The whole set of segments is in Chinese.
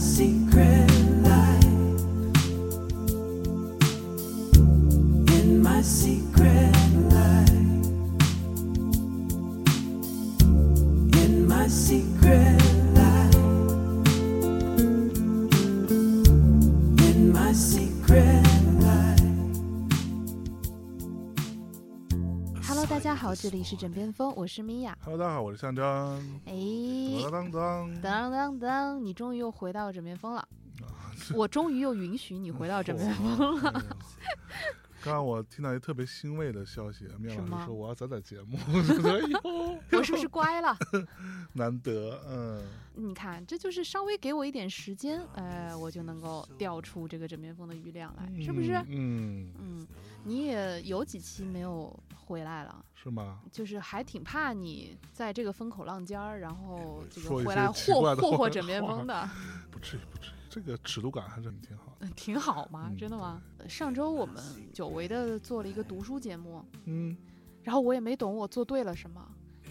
secret 这里是枕边风，我是米娅。Hello，大家好，我是象征。哎，当当当，当当当，你终于又回到枕边风了，啊我终于又允许你回到枕边风了。刚刚我听到一特别欣慰的消息，面什么老师说我要载载节目，我是不是乖了？难得，嗯，你看，这就是稍微给我一点时间，呃，我就能够调出这个枕边风的余量来，是不是？嗯，嗯，你也有几期没有回来了，是吗？就是还挺怕你在这个风口浪尖儿，然后这个回来奇怪的话霍霍霍枕边风的。不至于，不至于，这个尺度感还是挺好的。挺好吗？嗯真的吗？上周我们久违的做了一个读书节目，嗯然后我也没懂我做对了什么，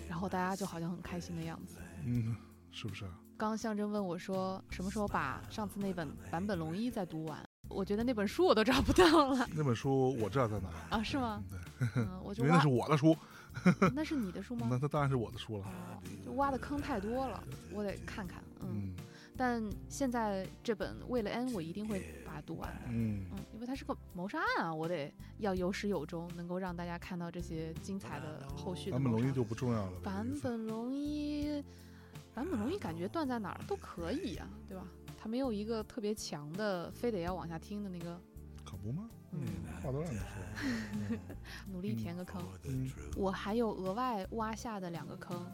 然后大家就好像很开心的样子。嗯，是不是啊？刚刚象征问我说什么时候把上次那本坂本龙一再读完，我觉得那本书我都找不到了 那本书我知道在哪，啊，是吗？对，嗯，我就挖因为那是，我的书，那是你的书吗 那？它当然是我的书了。哦，就挖的坑太多了，我得看看。嗯，嗯但现在这本为了 N，我一定会把它读完的。嗯，嗯，因为它是个谋杀案啊，我得要有始有终，能够让大家看到这些精彩的后续的谋杀坂本龙一就不重要了。版本龙一，版本龙一感觉断在哪儿都可以啊，对吧？他没有一个特别强的，非得要往下听的那个，可不吗？嗯，话都让你说。努力填个坑。嗯我还有额外挖下的两个坑，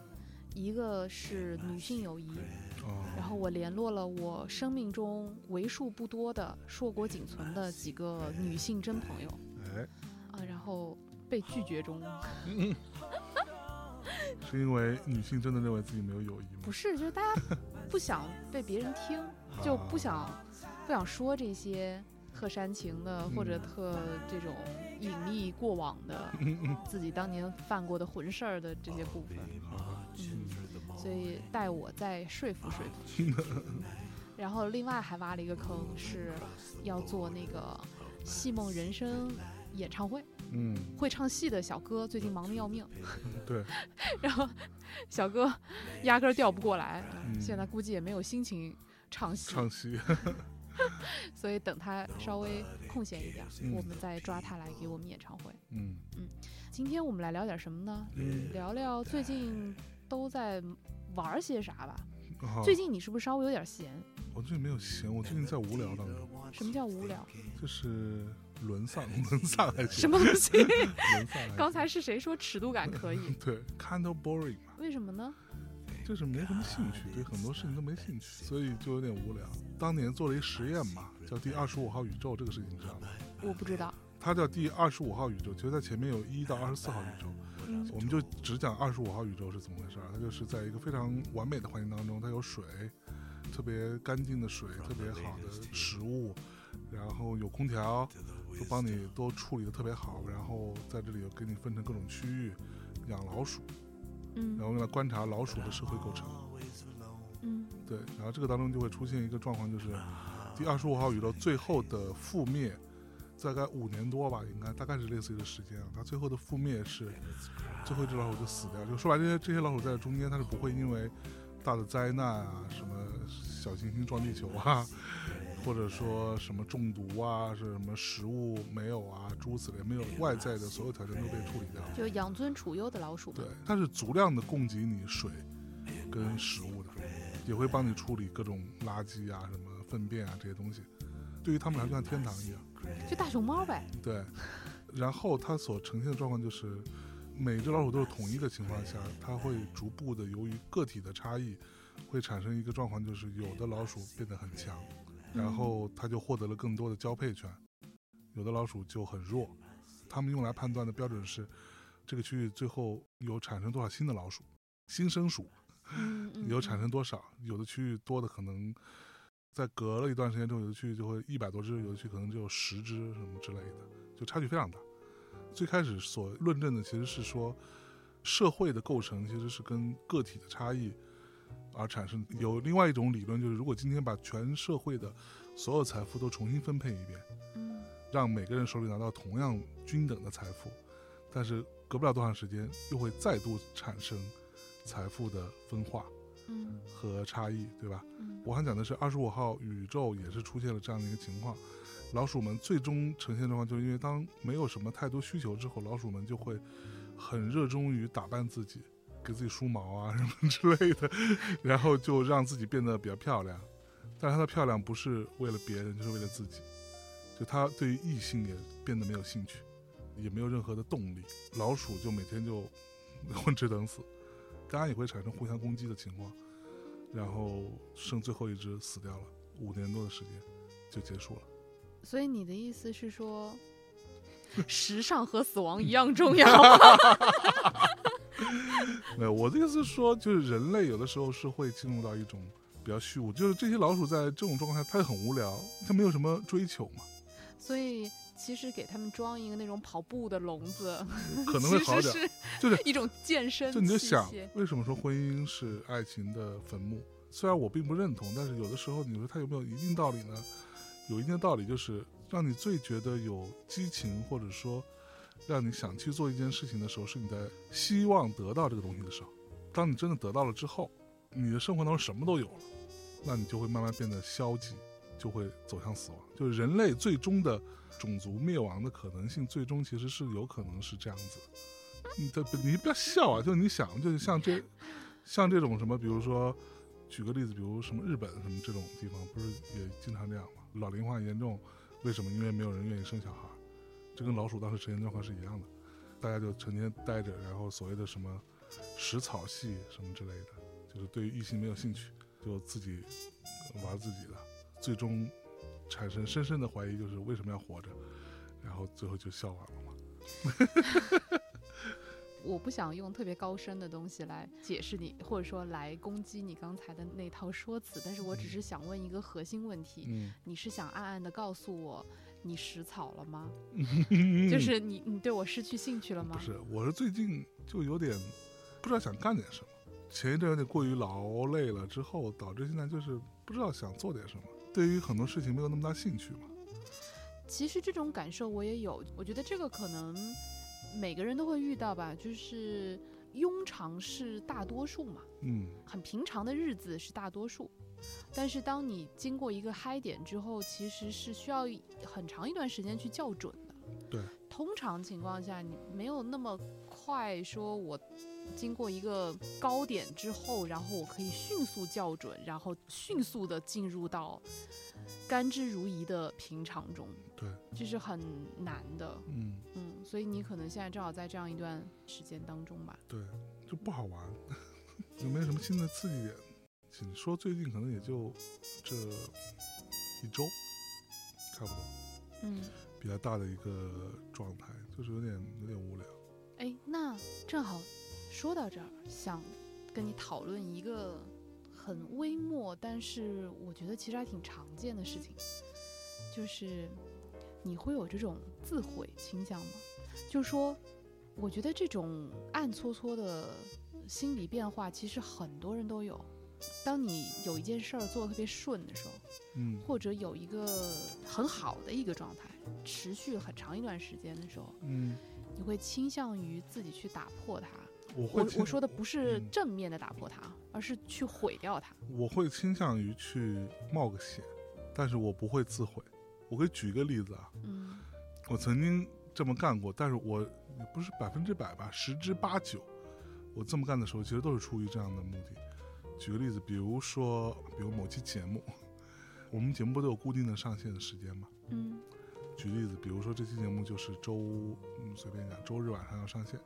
一个是女性友谊，哦，然后我联络了我生命中为数不多的硕果仅存的几个女性真朋友哎，啊，然后被拒绝中。是因为女性真的认为自己没有友谊吗？不是，就是大家不想被别人听，就不想不想说这些特煽情的或者嗯特这种隐匿过往的 自己当年犯过的混事儿的这些部分。嗯，所以带我再说服说 服。然后另外还挖了一个坑，是要做那个戏梦人生演唱会。嗯，会唱戏的小哥最近忙得要命，对，然后小哥压根儿调不过来，嗯现在估计也没有心情唱戏，唱戏，所以等他稍微空闲一点我们再抓他来给我们演唱会。嗯嗯今天我们来聊点什么呢？嗯，聊聊最近都在玩些啥吧。好最近你是不是稍微有点闲？我最近没有闲，我最近在无聊当中，什么叫无聊？就是沦丧，沦丧还行，什么东西？沦丧？刚才是谁说尺度感可以？对，kind of boring 嘛，为什么呢？就是没什么兴趣，对很多事情都没兴趣，所以就有点无聊。当年做了一实验嘛，叫第二十五号宇宙，这个事情你知道吗？我不知道。它叫第二十五号宇宙，其实在前面有一到二十四号宇宙，嗯我们就只讲二十五号宇宙是怎么回事儿。它就是在一个非常完美的环境当中，它有水，特别干净的水，特别好的食物，然后有空调，都帮你都处理的特别好。然后在这里又给你分成各种区域，养老鼠，嗯然后用来观察老鼠的社会构成。嗯对，然后这个当中就会出现一个状况，就是第二十五号宇宙最后的覆灭，大概五年多吧，应该大概是类似于的时间啊。它最后的覆灭是最后一只老鼠就死掉，就说白，这些这些老鼠在中间它是不会因为大的灾难啊，什么小行星撞地球啊，或者说什么中毒啊，是什么食物没有啊，诸如此类，没有外在的所有条件都被处理掉。就养尊处优的老鼠对。，它是足量的供给你水跟食物的，也会帮你处理各种垃圾啊、什么粪便啊这些东西。对于他们来说，像天堂一样。就大熊猫呗。对，然后它所呈现的状况就是，每只老鼠都是统一的情况下，它会逐步的由于个体的差异，会产生一个状况，就是有的老鼠变得很强，然后它就获得了更多的交配权，有的老鼠就很弱。他们用来判断的标准是，这个区域最后有产生多少新的老鼠，新生鼠有产生多少，有的区域多的可能。在隔了一段时间之后，有的区域就会一百多只，有的区可能只有十只什么之类的，就差距非常大。最开始所论证的其实是说，社会的构成其实是跟个体的差异而产生。有另外一种理论，就是如果今天把全社会的所有财富都重新分配一遍，嗯让每个人手里拿到同样均等的财富，但是隔不了多长时间，又会再度产生财富的分化嗯和差异，对吧？嗯我还讲的是二十五号宇宙也是出现了这样的一个情况，老鼠们最终呈现状况，就是因为当没有什么太多需求之后，老鼠们就会很热衷于打扮自己，给自己梳毛啊什么 之类的，然后就让自己变得比较漂亮。但是她的漂亮不是为了别人，就是为了自己。就她对于异性也变得没有兴趣，也没有任何的动力。老鼠就每天就 混吃等死，当然也会产生互相攻击的情况。然后剩最后一只死掉了，五年多的时间就结束了。所以你的意思是说，时尚和死亡一样重要？没有，我的意思是说，就是人类有的时候是会进入到一种比较虚无，就是这些老鼠在这种状态下，它很无聊，它没有什么追求嘛，所以其实给他们装一个那种跑步的笼子，可能会好点。是就是一种健身就你就想，为什么说婚姻是爱情的坟墓？虽然我并不认同，但是有的时候你说它有没有一定道理呢？有一定的道理，就是让你最觉得有激情，或者说让你想去做一件事情的时候，是你在希望得到这个东西的时候。当你真的得到了之后，你的生活当中什么都有了，那你就会慢慢变得消极，就会走向死亡。就是人类最终的种族灭亡的可能性，最终其实是有可能是这样子。你的你不要笑啊！就你想，就是像这像这种什么，比如说举个例子，比如什么日本什么这种地方，不是也经常这样吗？老龄化严重，为什么？因为没有人愿意生小孩，这跟老鼠当时呈现状况是一样的，大家就成天待着，然后所谓的什么食草系什么之类的，就是对于异性没有兴趣，就自己玩自己的，最终产生深深的怀疑，就是为什么要活着，然后最后就笑完了嘛。我不想用特别高深的东西来解释你，或者说来攻击你刚才的那套说辞，但是我只是想问一个核心问题：嗯，你是想暗暗的告诉我你食草了吗？嗯 就是你你对我失去兴趣了吗不？是，我是最近就有点不知道想干点什么，前一阵有点过于劳累了，之后导致现在就是不知道想做点什么，对于很多事情没有那么大兴趣嘛。其实这种感受我也有，我觉得这个可能每个人都会遇到吧，就是庸常是大多数嘛。嗯，很平常的日子是大多数，但是当你经过一个嗨点之后，其实是需要很长一段时间去校准的。对，通常情况下你没有那么快说，我经过一个高点之后，然后我可以迅速校准，然后迅速的进入到甘之如饴的平常中，对，这是很难的。嗯，嗯，所以你可能现在正好在这样一段时间当中吧。对，就不好玩，有没有什么新的刺激点？你说最近可能也就这一周，差不多嗯。比较大的一个状态，就是有点有点无聊。哎，那正好说到这儿，想跟你讨论一个很微末，但是我觉得其实还挺常见的事情，就是你会有这种自毁倾向吗？就是说，我觉得这种暗搓搓的心理变化，其实很多人都有。当你有一件事儿做得特别顺的时候，嗯或者有一个很好的一个状态，持续很长一段时间的时候，嗯，你会倾向于自己去打破它。我会我我说的不是嗯正面的打破它，而是去毁掉它。我会倾向于去冒个险，但是我不会自毁。我可以举一个例子啊，嗯我曾经这么干过，但是我也不是百分之百吧，十之八九，我这么干的时候其实都是出于这样的目的。举个例子，比如说，比如某期节目，我们节目不都有固定的上线的时间吗？嗯举例子，比如说这期节目就是周，嗯，随便讲，周日晚上要上线，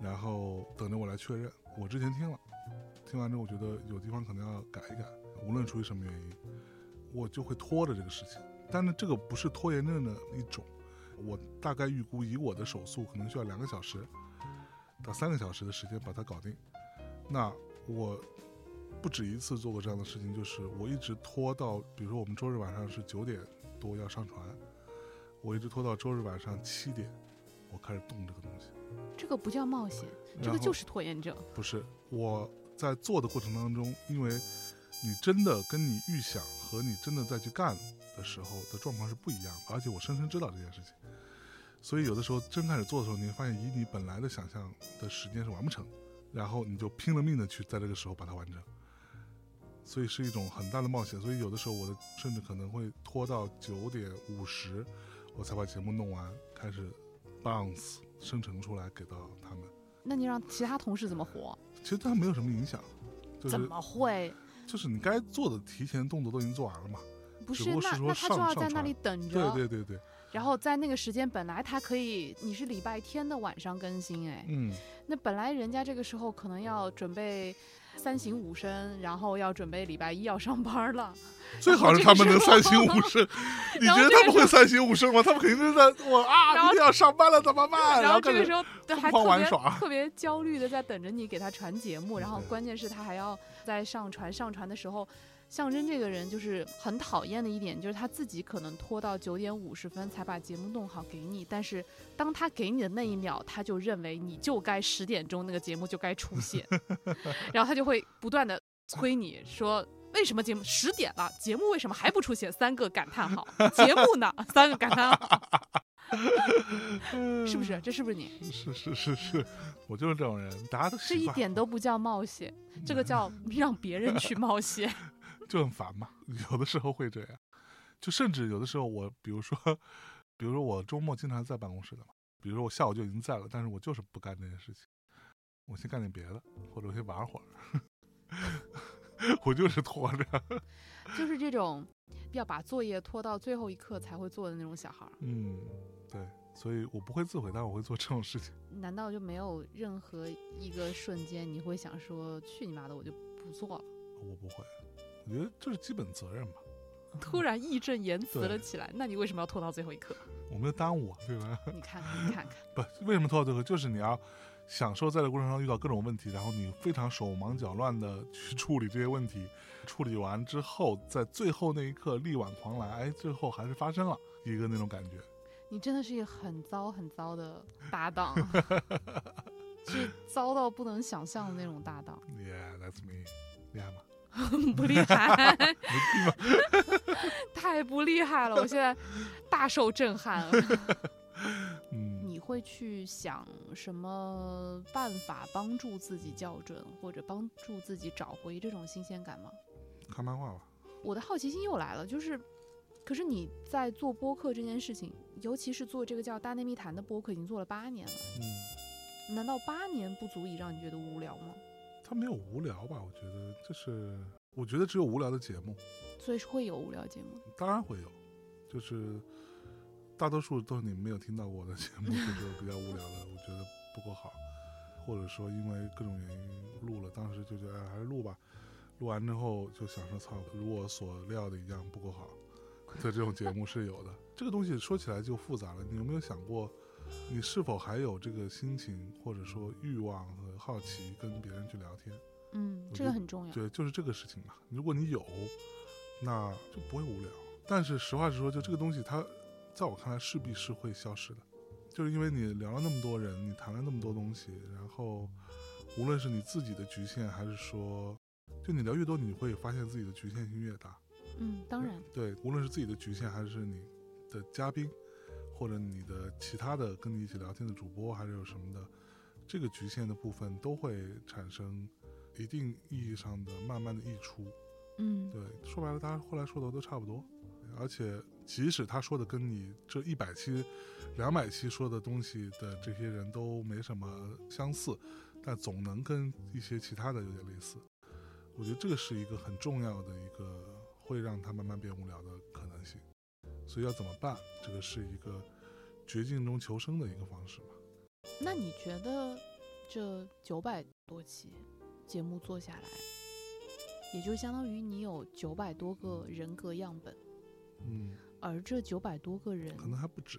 然后等着我来确认。我之前听了，听完之后我觉得有地方可能要改一改，无论出于什么原因，我就会拖着这个事情。但是这个不是拖延症的一种，我大概预估以我的手速，可能需要两个小时到三个小时的时间把它搞定。那我不止一次做过这样的事情，就是我一直拖到，比如说我们周日晚上是九点多要上传，我一直拖到周日晚上七点，我开始动这个东西。这个不叫冒险，这个就是拖延症。不是我在做的过程当中，因为你真的跟你预想和你真的再去干的时候的状况是不一样的，而且我深深知道这件事情，所以有的时候真开始做的时候，你会发现以你本来的想象的时间是完不成，然后你就拼了命的去在这个时候把它完成，所以是一种很大的冒险。所以有的时候我的甚至可能会拖到九点五十，我才把节目弄完，开始 bounce 生成出来给到他们。那你让其他同事怎么活？其实对他没有什么影响，就是怎么会？就是你该做的提前动作都已经做完了嘛。不是，不是那那他就要在那里等着，对对对对，然后在那个时间本来他可以，你是礼拜天的晚上更新，哎，嗯，那本来人家这个时候可能要准备三省吾身，然后要准备礼拜一要上班了，最好是他们能三省吾身。你觉得他们会三省吾身吗？他们肯定是在我啊，明天要上班了怎么办？然后这个时候对还特别玩耍特别焦虑的在等着你给他传节目，然后关键是他还要在上传上传的时候。象征这个人就是很讨厌的一点，就是他自己可能拖到九点五十分才把节目弄好给你，但是当他给你的那一秒，他就认为你就该十点钟那个节目就该出现，然后他就会不断的催你说。为什么节目十点了？节目为什么还不出现？三个感叹号！节目呢？三个感叹号！是不是？这是不是你？是是是是，我就是这种人，大家都这一点都不叫冒险，这个叫让别人去冒险。就很烦嘛。有的时候会这样，就甚至有的时候我，比如说，比如说我周末经常在办公室的嘛，比如说我下午就已经在了，但是我就是不干这件事情，我先干点别的，或者我先玩会儿。我就是拖着，就是这种要把作业拖到最后一刻才会做的那种小孩，嗯，对，所以我不会自毁，但我会做这种事情。难道就没有任何一个瞬间你会想说去你妈的，我就不做了？我不会，我觉得这是基本责任吧。突然义正言辞了起来，那你为什么要拖到最后一刻？我没有耽误啊，对吧？你看 看，你看看，不，为什么拖到最后？就是你要享受在这过程中遇到各种问题，然后你非常手忙脚乱的去处理这些问题，处理完之后，在最后那一刻力挽狂澜，哎，最后还是发生了一个那种感觉。你真的是一个很糟很糟的搭档，是糟到不能想象的那种搭档，Yeah, that's me，厉害吗？不厉害。太不厉害了，我现在大受震撼了。嗯，你会去想什么办法帮助自己校准，或者帮助自己找回这种新鲜感吗？看漫画吧。我的好奇心又来了，就是，可是你在做播客这件事情，尤其是做这个叫《大内密谈》的播客，已经做了八年了，嗯，难道八年不足以让你觉得无聊吗？他没有无聊吧？我觉得就是，我觉得只有无聊的节目，所以是会有无聊节目。当然会有，就是大多数都是你们没有听到过的节目，就是比较无聊的，我觉得不够好，或者说因为各种原因录了，当时就觉得哎还是录吧，录完之后就想说操，如我所料的一样不够好 的这种节目是有的。这个东西说起来就复杂了，你有没有想过，你是否还有这个心情或者说欲望和好奇跟别人去聊天？嗯，这个很重要。对，就是这个事情嘛。如果你有，那就不会无聊。但是实话实说，就这个东西，它在我看来势必是会消失的，就是因为你聊了那么多人，你谈了那么多东西，然后无论是你自己的局限，还是说，就你聊越多，你会发现自己的局限性越大。嗯，当然，对，无论是自己的局限，还是你的嘉宾，或者你的其他的跟你一起聊天的主播，还是有什么的，这个局限的部分都会产生一定意义上的慢慢的溢出。嗯，对，说白了，大家后来说的都差不多，而且即使他说的跟你这一百期、两百期说的东西的这些人都没什么相似，但总能跟一些其他的有点类似。我觉得这个是一个很重要的一个会让他慢慢变无聊的可能性。所以要怎么办？这个是一个绝境中求生的一个方式嘛。那你觉得这九百多期节目做下来，也就相当于你有九百多个人格样本，嗯，而这九百多个人，可能还不止。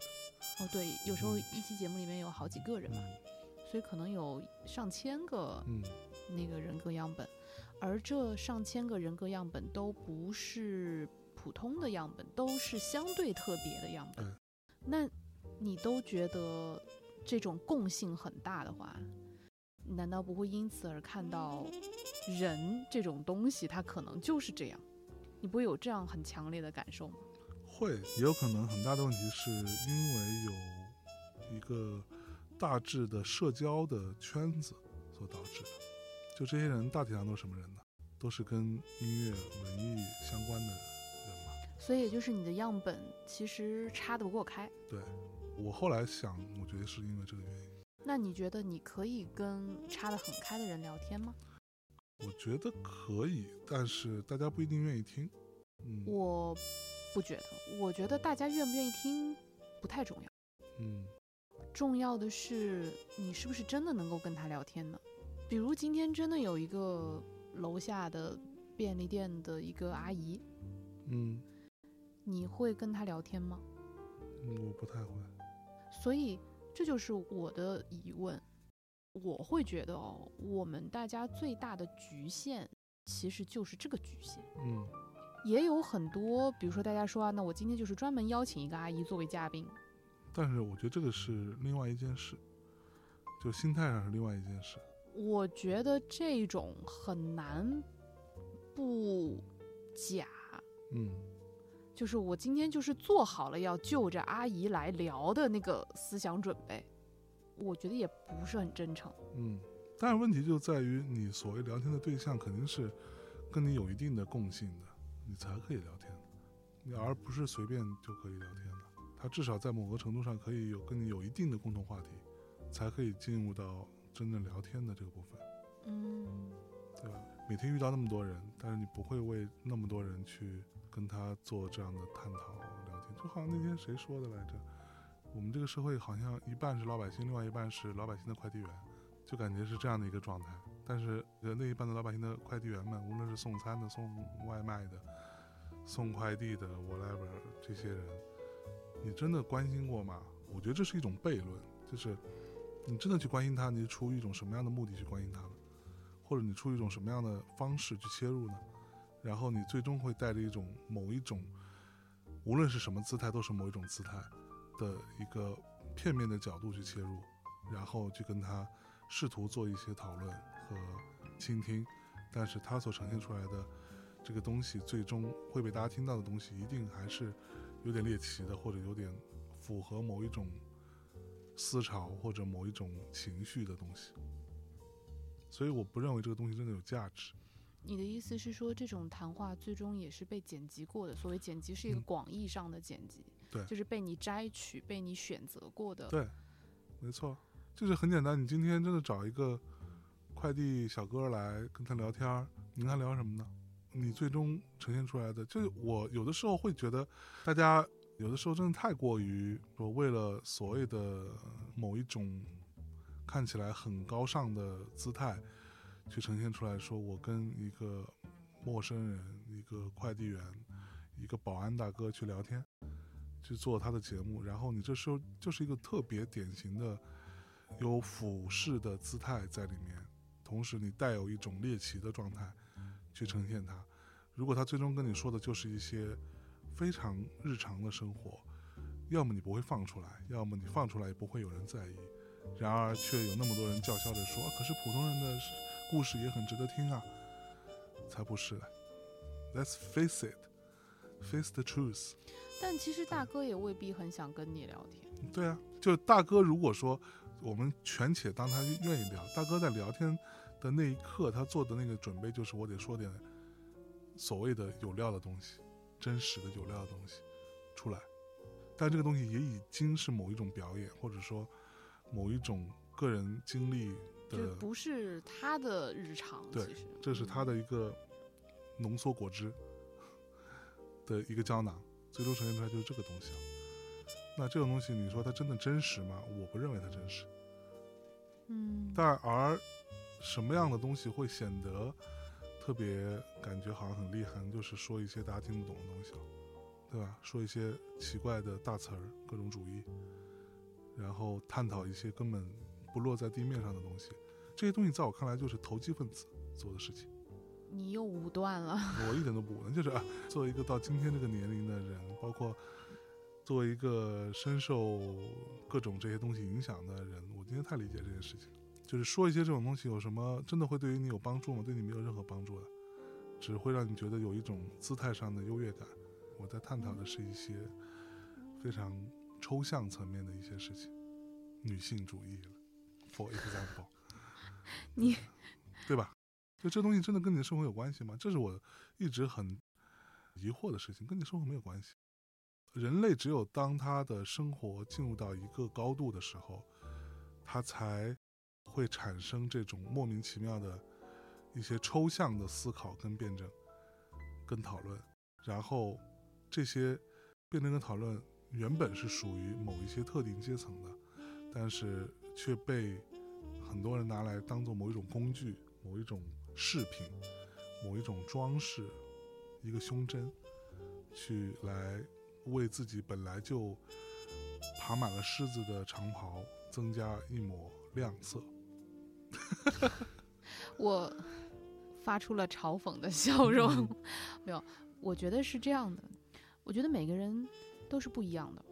哦对，有时候一期节目里面有好几个人嘛，所以可能有上千个嗯，那个人格样本，而这上千个人格样本都不是普通的样本，都是相对特别的样本对。那你都觉得这种共性很大的话，难道不会因此而看到人这种东西，它可能就是这样？你不会有这样很强烈的感受吗？会，也有可能很大的问题是因为有一个大致的社交的圈子所导致的。就这些人大体上都是什么人呢？都是跟音乐、文艺相关的。所以也就是你的样本其实差得不够开。对我后来想，我觉得是因为这个原因。那你觉得你可以跟差得很开的人聊天吗？我觉得可以，但是大家不一定愿意听。嗯我不觉得，我觉得大家愿不愿意听不太重要，嗯重要的是你是不是真的能够跟他聊天呢？比如今天真的有一个楼下的便利店的一个阿姨，嗯你会跟他聊天吗？嗯，我不太会。所以这就是我的疑问。我会觉得哦，我们大家最大的局限其实就是这个局限。嗯也有很多，比如说大家说啊，那我今天就是专门邀请一个阿姨作为嘉宾，但是我觉得这个是另外一件事，就心态上是另外一件事。我觉得这种很难不假。嗯就是我今天就是做好了要就着阿姨来聊的那个思想准备，我觉得也不是很真诚。嗯，但是问题就在于你所谓聊天的对象肯定是跟你有一定的共性的，你才可以聊天，你而不是随便就可以聊天的。他至少在某个程度上可以有跟你有一定的共同话题，才可以进入到真正聊天的这个部分，嗯，对吧？每天遇到那么多人，但是你不会为那么多人去跟他做这样的探讨聊天，就好像那天谁说的来着？我们这个社会好像一半是老百姓，另外一半是老百姓的快递员，就感觉是这样的一个状态。但是呃那一半的老百姓的快递员们，无论是送餐的、送外卖的、送快递的，whatever 这些人，你真的关心过吗？我觉得这是一种悖论，就是你真的去关心他，你是出于一种什么样的目的去关心他呢？或者你出于一种什么样的方式去切入呢？然后你最终会带着一种某一种，无论是什么姿态，都是某一种姿态的一个片面的角度去切入，然后去跟他试图做一些讨论和倾听，但是他所呈现出来的这个东西，最终会被大家听到的东西，一定还是有点猎奇的，或者有点符合某一种思潮或者某一种情绪的东西。所以我不认为这个东西真的有价值。你的意思是说，这种谈话最终也是被剪辑过的？所谓剪辑是一个嗯广义上的剪辑，对就是被你摘取、被你选择过的。对，没错，就是很简单。你今天真的找一个快递小哥来跟他聊天儿，你跟他聊什么呢？你最终呈现出来的，就是我有的时候会觉得，大家有的时候真的太过于说为了所谓的某一种看起来很高尚的姿态，去呈现出来说我跟一个陌生人、一个快递员、一个保安大哥去聊天，去做他的节目，然后你这时候就是一个特别典型的有俯视的姿态在里面，同时你带有一种猎奇的状态去呈现它。如果他最终跟你说的就是一些非常日常的生活，要么你不会放出来，要么你放出来也不会有人在意。然而却有那么多人叫嚣着说，可是普通人的故事也很值得听啊，才不是嘞。Let's face it, face the truth。但其实大哥也未必很想跟你聊天。对啊，就是大哥，如果说我们全且当他愿意聊，大哥在聊天的那一刻，他做的那个准备就是我得说点所谓的有料的东西，真实的有料的东西出来。但这个东西也已经是某一种表演，或者说某一种个人经历的，就不是他的日常，对其实这是他的一个浓缩果汁的一个胶囊，最终呈现出来就是这个东西了。那这种东西，你说它真的真实吗？我不认为它真实。嗯，但而什么样的东西会显得特别感觉好像很厉害，就是说一些大家听不懂的东西，对吧？说一些奇怪的大词儿、各种主义，然后探讨一些根本不落在地面上的东西。这些东西在我看来就是投机分子做的事情。你又武断了。我一点都不武断，就是啊，作为一个到今天这个年龄的人，包括作为一个深受各种这些东西影响的人，我今天太理解这件事情。就是说一些这种东西有什么真的会对于你有帮助吗？对你没有任何帮助的，只会让你觉得有一种姿态上的优越感。我在探讨的是一些非常抽象层面的一些事情，女性主义了，for example，你对吧？就这东西真的跟你的生活有关系吗？这是我一直很疑惑的事情，跟你生活没有关系。人类只有当他的生活进入到一个高度的时候，他才会产生这种莫名其妙的一些抽象的思考跟辩证、跟讨论，然后这些辩证跟讨论原本是属于某一些特定阶层的，但是却被很多人拿来当做某一种工具、某一种饰品、某一种装饰、一个胸针，去来为自己本来就爬满了虱子的长袍增加一抹亮色。我发出了嘲讽的笑容。没有，我觉得是这样的。我觉得每个人都是不一样的，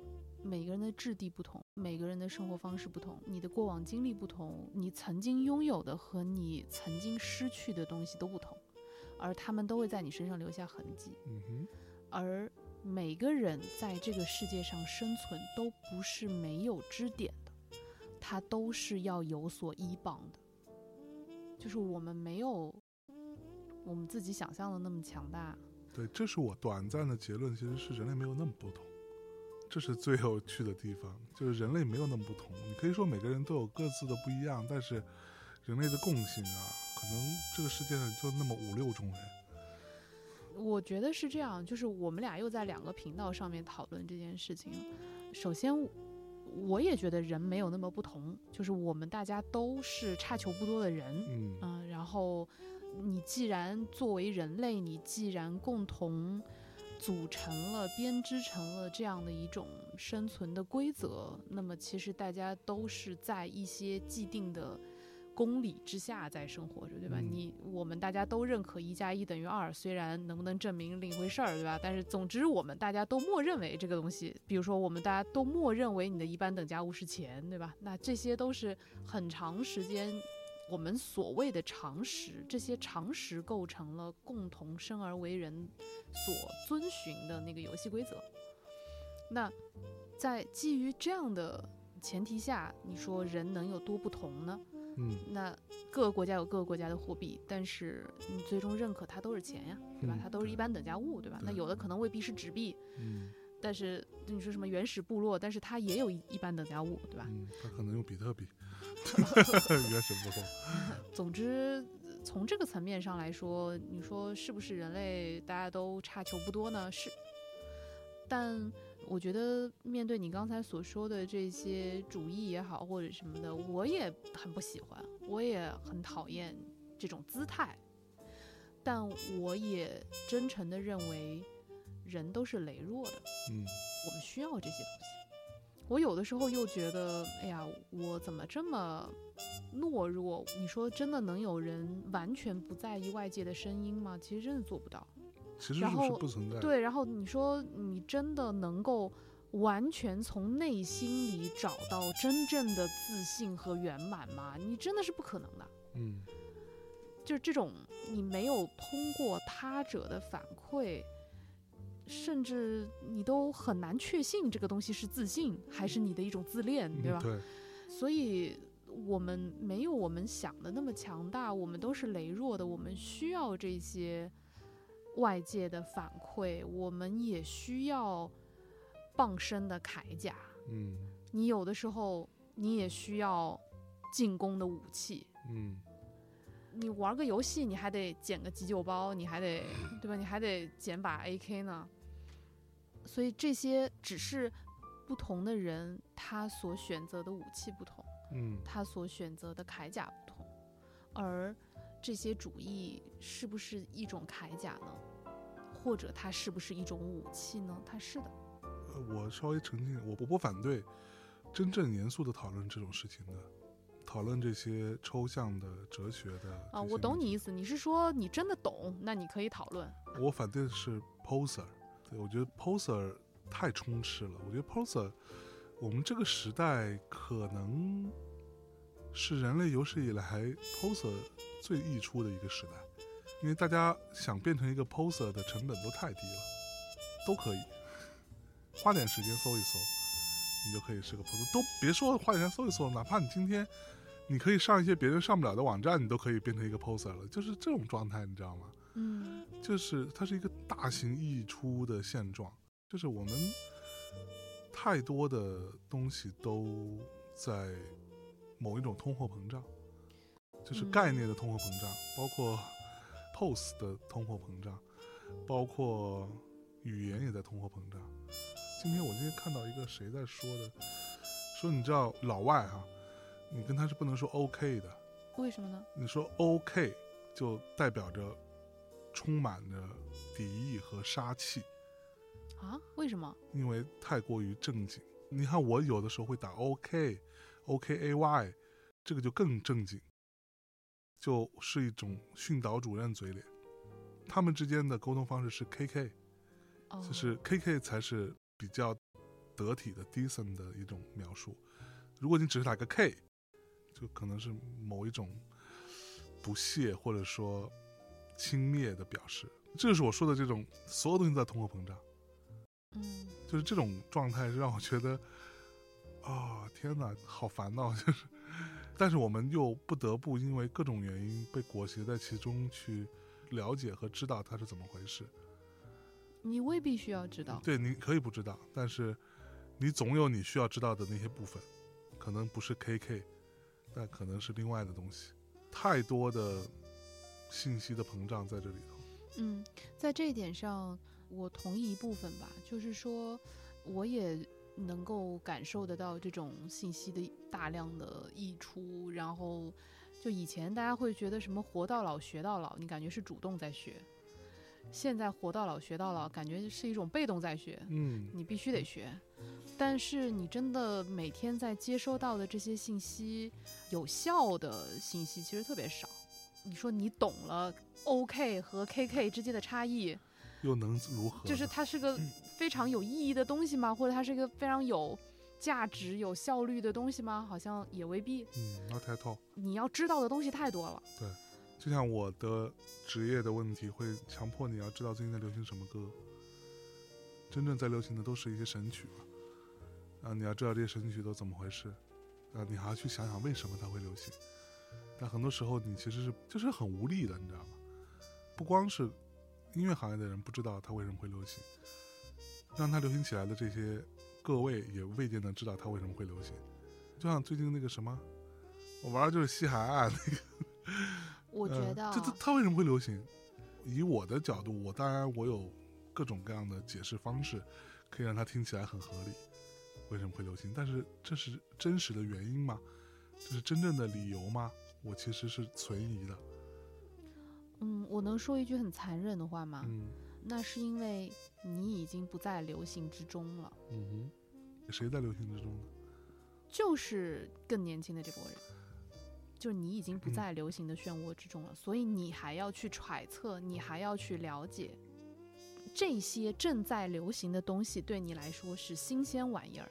每个人的质地不同，每个人的生活方式不同，你的过往经历不同，你曾经拥有的和你曾经失去的东西都不同，而他们都会在你身上留下痕迹。嗯哼，而每个人在这个世界上生存都不是没有支点的，他都是要有所依傍的。就是我们没有我们自己想象的那么强大。对，这是我短暂的结论，其实是人类没有那么不同，这是最有趣的地方，就是人类没有那么不同。你可以说每个人都有各自的不一样，但是人类的共性啊，可能这个世界上就那么五六种人。我觉得是这样，就是我们俩又在两个频道上面讨论这件事情。首先，我也觉得人没有那么不同，就是我们大家都是差球不多的人，嗯嗯，然后你既然作为人类，你既然共同组成了、编织成了这样的一种生存的规则，那么其实大家都是在一些既定的公理之下在生活着，对吧？嗯你我们大家都认可一加一等于二，虽然能不能证明另一回事儿，对吧？但是总之我们大家都默认为这个东西，比如说我们大家都默认为你的一般等价物是钱，对吧？那这些都是很长时间我们所谓的常识，这些常识构成了共同生而为人所遵循的那个游戏规则。那在基于这样的前提下，你说人能有多不同呢？嗯那各个国家有各个国家的货币，但是你最终认可它都是钱呀，对吧嗯？它都是一般等价物，对吧？那有的可能未必是纸币，嗯但是你说什么原始部落，但是它也有一一般等价物，对吧？嗯，它可能用比特币，原始部落。总之，从这个层面上来说，你说是不是人类大家都差球不多呢？是，但我觉得面对你刚才所说的这些主义也好，或者什么的，我也很不喜欢，我也很讨厌这种姿态，但我也真诚的认为，人都是羸弱的。嗯我们需要这些东西。我有的时候又觉得，哎呀，我怎么这么懦弱？你说真的能有人完全不在意外界的声音吗？其实真的做不到。其实是是然后不存在。对，然后你说你真的能够完全从内心里找到真正的自信和圆满吗？你真的是不可能的。嗯就是这种你没有通过他者的反馈，甚至你都很难确信这个东西是自信还是你的一种自恋，对吧？嗯对，所以我们没有我们想的那么强大，我们都是羸弱的，我们需要这些外界的反馈，我们也需要傍身的铠甲。嗯你有的时候你也需要进攻的武器。嗯你玩个游戏，你还得捡个急救包，你还得对吧？你还得捡把 AK 呢。所以这些只是不同的人他所选择的武器不同，嗯他所选择的铠甲不同，而这些主义是不是一种铠甲呢？或者它是不是一种武器呢？它是的。呃我稍微澄清，我我不反对真正严肃的讨论这种事情的，讨论这些抽象的哲学的啊，我懂你意思，你是说你真的懂，那你可以讨论。我反对的是 poser，对我觉得 poser 太充斥了。我觉得 poser，我们这个时代可能是人类有史以来 poser 最溢出的一个时代，因为大家想变成一个 poser 的成本都太低了，都可以花点时间搜一搜，你就可以是个 poser。都别说花点时间搜一搜，哪怕你今天你可以上一些别人上不了的网站，你都可以变成一个 poser 了，就是这种状态，你知道吗？嗯就是它是一个大型溢出的现状，就是我们太多的东西都在某一种通货膨胀，就是嗯概念的通货膨胀，包括 pose 的通货膨胀，包括语言也在通货膨胀。今天我今天看到一个谁在说的，说你知道老外哈、你跟他是不能说 OK 的，为什么呢？你说 OK 就代表着充满着敌意和杀气，啊？为什么？因为太过于正经。你看我有的时候会打 OK、OKAY，这个就更正经，就是一种训导主任嘴脸。他们之间的沟通方式是 KK，哦，就是 KK 才是比较得体的 decent 的一种描述。如果你只是打个 K，就可能是某一种不屑或者说轻蔑的表示。这就是我说的这种所有东西在通货膨胀，嗯就是这种状态是让我觉得啊、天哪，好烦恼，就是。但是我们又不得不因为各种原因被裹挟在其中去了解和知道它是怎么回事。你未必需要知道。对，你可以不知道，但是你总有你需要知道的那些部分，可能不是 KK，但可能是另外的东西。太多的信息的膨胀在这里头。嗯，在这一点上，我同意一部分吧，就是说，我也能够感受得到这种信息的大量的溢出，然后就以前大家会觉得什么活到老学到老，你感觉是主动在学，现在活到老学到老，感觉是一种被动在学，嗯，你必须得学。但是你真的每天在接收到的这些信息，有效的信息其实特别少。你说你懂了 OK 和 KK 之间的差异，又能如何？就是它是个非常有意义的东西吗？或者它是一个非常有价值、有效率的东西吗？好像也未必。嗯，not at all。你要知道的东西太多了。对就像我的职业的问题，会强迫你要知道最近在流行什么歌。真正在流行的都是一些神曲嘛，啊，你要知道这些神曲都怎么回事，啊，你还要去想想为什么它会流行。但很多时候你其实是就是很无力的，你知道吗？不光是音乐行业的人不知道它为什么会流行，让它流行起来的这些各位也未见得知道它为什么会流行。就像最近那个什么，我玩的就是西海岸那个。我觉得啊、呃这这它为什么会流行？以我的角度，我当然我有各种各样的解释方式，可以让它听起来很合理。为什么会流行？但是这是真实的原因吗？这是真正的理由吗？我其实是存疑的。嗯，我能说一句很残忍的话吗？嗯那是因为你已经不在流行之中了，嗯哼，谁在流行之中呢？就是更年轻的这波人，就是你已经不嗯在流行的漩涡之中了，所以你还要去揣测，你还要去了解这些正在流行的东西对你来说是新鲜玩意儿。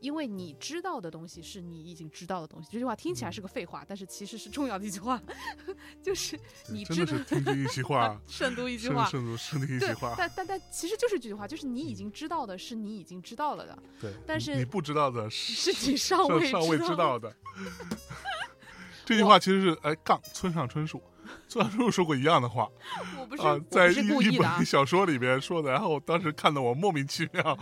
因为你知道的东西是你已经知道的东西，这句话听起来是个废话，但是其实是重要的一句话，就是对你真的知道是听君一席话，慎读一句胜话，胜读胜读一句，话。但但但其实就是这句话，就是你已经知道的是你已经知道了的，对，但是你你不知道的是是你尚未尚未知知道的。这句话其实是哎杠村上春树，村上春树说过一样的话 我不是、啊，在一是一本，小说里边说的，然后当时看的我莫名其妙，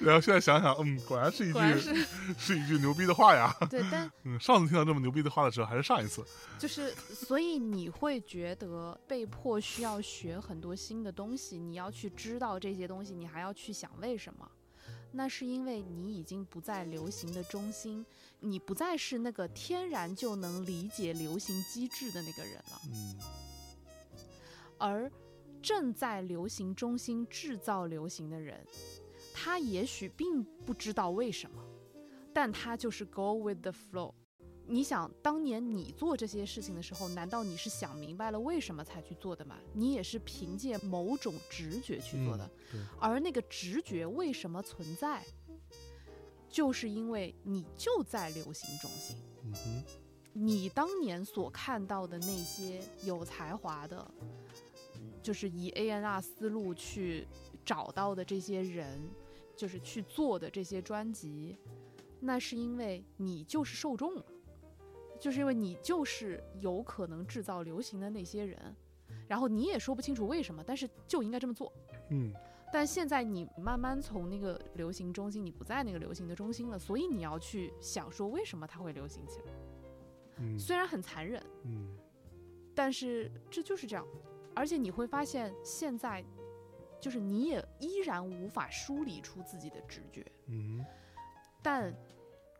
然后现在想想，嗯，果然是一句是是一句牛逼的话呀。对，但嗯，上次听到这么牛逼的话的时候，还是上一次。就是所以你会觉得被迫需要学很多新的东西，你要去知道这些东西，你还要去想为什么。那是因为你已经不在流行的中心，你不再是那个天然就能理解流行机制的那个人了。嗯而正在流行中心制造流行的人，他也许并不知道为什么，但他就是 go with the flow。你想，当年你做这些事情的时候，难道你是想明白了为什么才去做的吗？你也是凭借某种直觉去做的。嗯而那个直觉为什么存在，就是因为你就在流行中心。嗯哼，你当年所看到的那些有才华的，就是以 A N R 思路去找到的这些人，就是去做的这些专辑，那是因为你就是受众了，就是因为你就是有可能制造流行的那些人，然后你也说不清楚为什么，但是就应该这么做。嗯但现在你慢慢从那个流行中心，你不在那个流行的中心了，所以你要去想说为什么它会流行起来。嗯虽然很残忍，嗯但是这就是这样。而且你会发现，现在就是你也依然无法梳理出自己的直觉，嗯但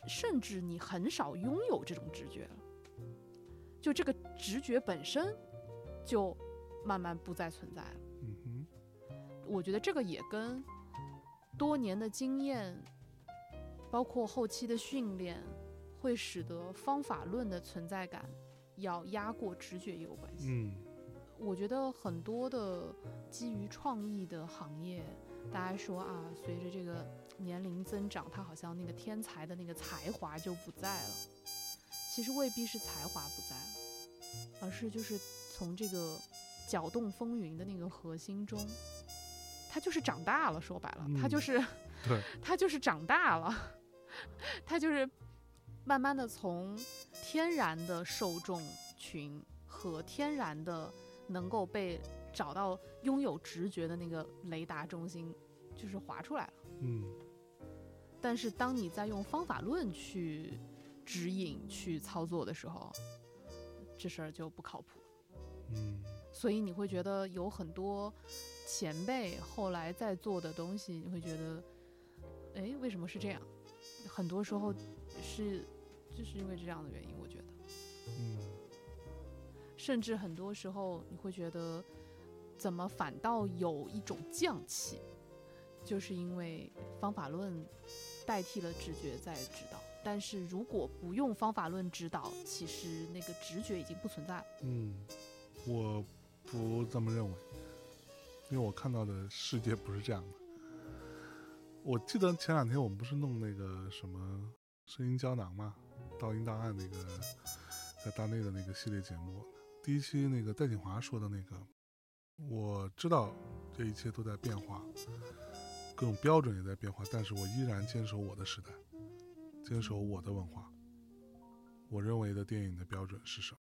甚至你很少拥有这种直觉了。就这个直觉本身，就慢慢不再存在了。我觉得这个也跟多年的经验，包括后期的训练，会使得方法论的存在感要压过直觉也有关系。嗯我觉得很多的基于创意的行业，大家说啊，随着这个年龄增长，他好像那个天才的那个才华就不在了。其实未必是才华不在了，而是就是从这个搅动风云的那个核心中，他就是长大了。说白了，他嗯就是对，他就是长大了，他就是慢慢的从天然的受众群和天然的能够被找到拥有直觉的那个雷达中心，就是划出来了。嗯但是当你在用方法论去指引、去操作的时候，这事儿就不靠谱。嗯所以你会觉得有很多前辈后来在做的东西，你会觉得，哎，为什么是这样？很多时候是就是因为这样的原因，我觉得，嗯甚至很多时候你会觉得，怎么反倒有一种匠气，就是因为方法论代替了直觉在指导。但是如果不用方法论指导，其实那个直觉已经不存在了。嗯，我不这么认为，因为我看到的世界不是这样的。我记得前两天我们不是弄那个什么声音胶囊吗，倒音档案那个在大内的那个系列节目，第一期那个戴锦华说的那个，我知道这一切都在变化，各种标准也在变化，但是我依然坚守我的时代，坚守我的文化。我认为的电影的标准是什么？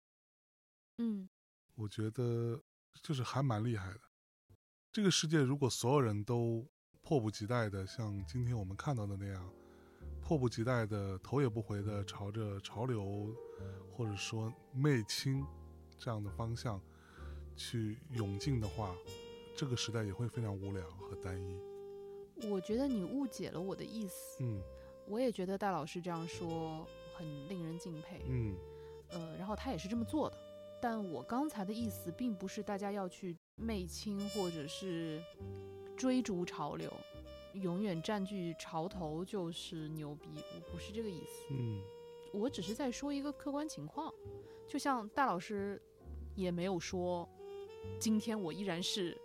嗯我觉得就是还蛮厉害的。这个世界如果所有人都迫不及待的像今天我们看到的那样，迫不及待的头也不回的朝着潮流或者说媚青这样的方向去涌进的话，这个时代也会非常无聊和单一。我觉得你误解了我的意思。嗯我也觉得戴老师这样说很令人敬佩。嗯呃，然后他也是这么做的。但我刚才的意思并不是大家要去媚青或者是追逐潮流，永远占据潮头就是牛逼，我不是这个意思。嗯我只是在说一个客观情况，就像戴老师也没有说，今天我依然是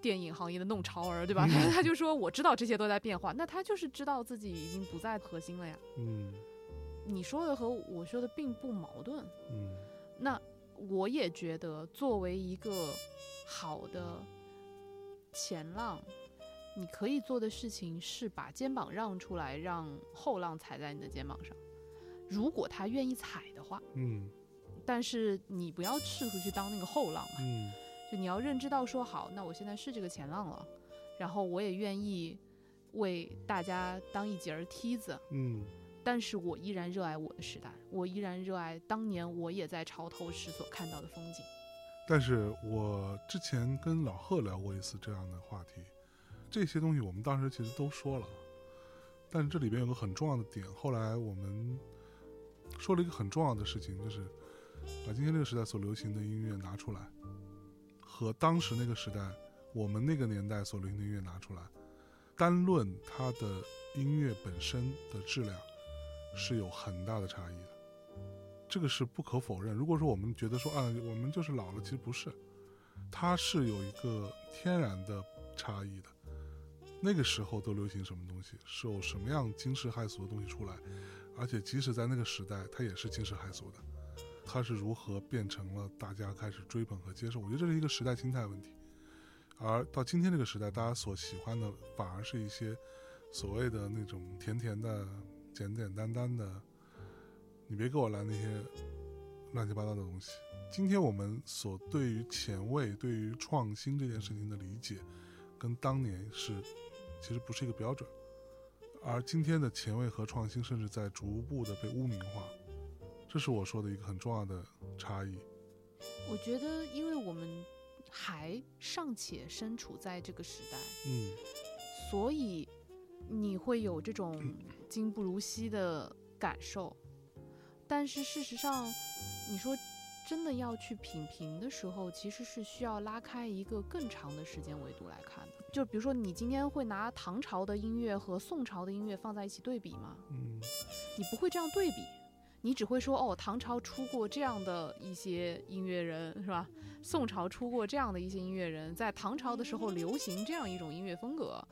电影行业的弄潮儿，对吧？他他就说我知道这些都在变化，那他就是知道自己已经不在核心了呀。嗯你说的和我说的并不矛盾。嗯那我也觉得，作为一个好的前浪，你可以做的事情是把肩膀让出来，让后浪踩在你的肩膀上。如果他愿意踩的话，嗯但是你不要试图去当那个后浪嘛，嗯就你要认知到说，好，那我现在是这个前浪了，然后我也愿意为大家当一节儿梯子，嗯但是我依然热爱我的时代，我依然热爱当年我也在潮头时所看到的风景。但是我之前跟老贺聊过一次这样的话题，这些东西我们当时其实都说了，但是这里边有个很重要的点，后来我们说了一个很重要的事情，就是把今天这个时代所流行的音乐拿出来，和当时那个时代我们那个年代所流行的音乐拿出来，单论它的音乐本身的质量是有很大的差异的。这个是不可否认。如果说我们觉得说啊，我们就是老了，其实不是，它是有一个天然的差异的。那个时候都流行什么东西，是有什么样惊世骇俗的东西出来，而且即使在那个时代，它也是惊世骇俗的。它是如何变成了大家开始追捧和接受？我觉得这是一个时代心态问题。而到今天这个时代，大家所喜欢的反而是一些所谓的那种甜甜的、简简单单的，你别给我来那些乱七八糟的东西。今天我们所对于前卫、对于创新这件事情的理解，跟当年是其实不是一个标准。而今天的前卫和创新，甚至在逐步的被污名化，这是我说的一个很重要的差异。我觉得，因为我们还尚且身处在这个时代，嗯所以你会有这种 今不如昔的感受。但是事实上，你说真的要去品评的时候，其实是需要拉开一个更长的时间维度来看的。就比如说，你今天会拿唐朝的音乐和宋朝的音乐放在一起对比吗？嗯你不会这样对比，你只会说哦，唐朝出过这样的一些音乐人，是吧？宋朝出过这样的一些音乐人，在唐朝的时候流行这样一种音乐风格，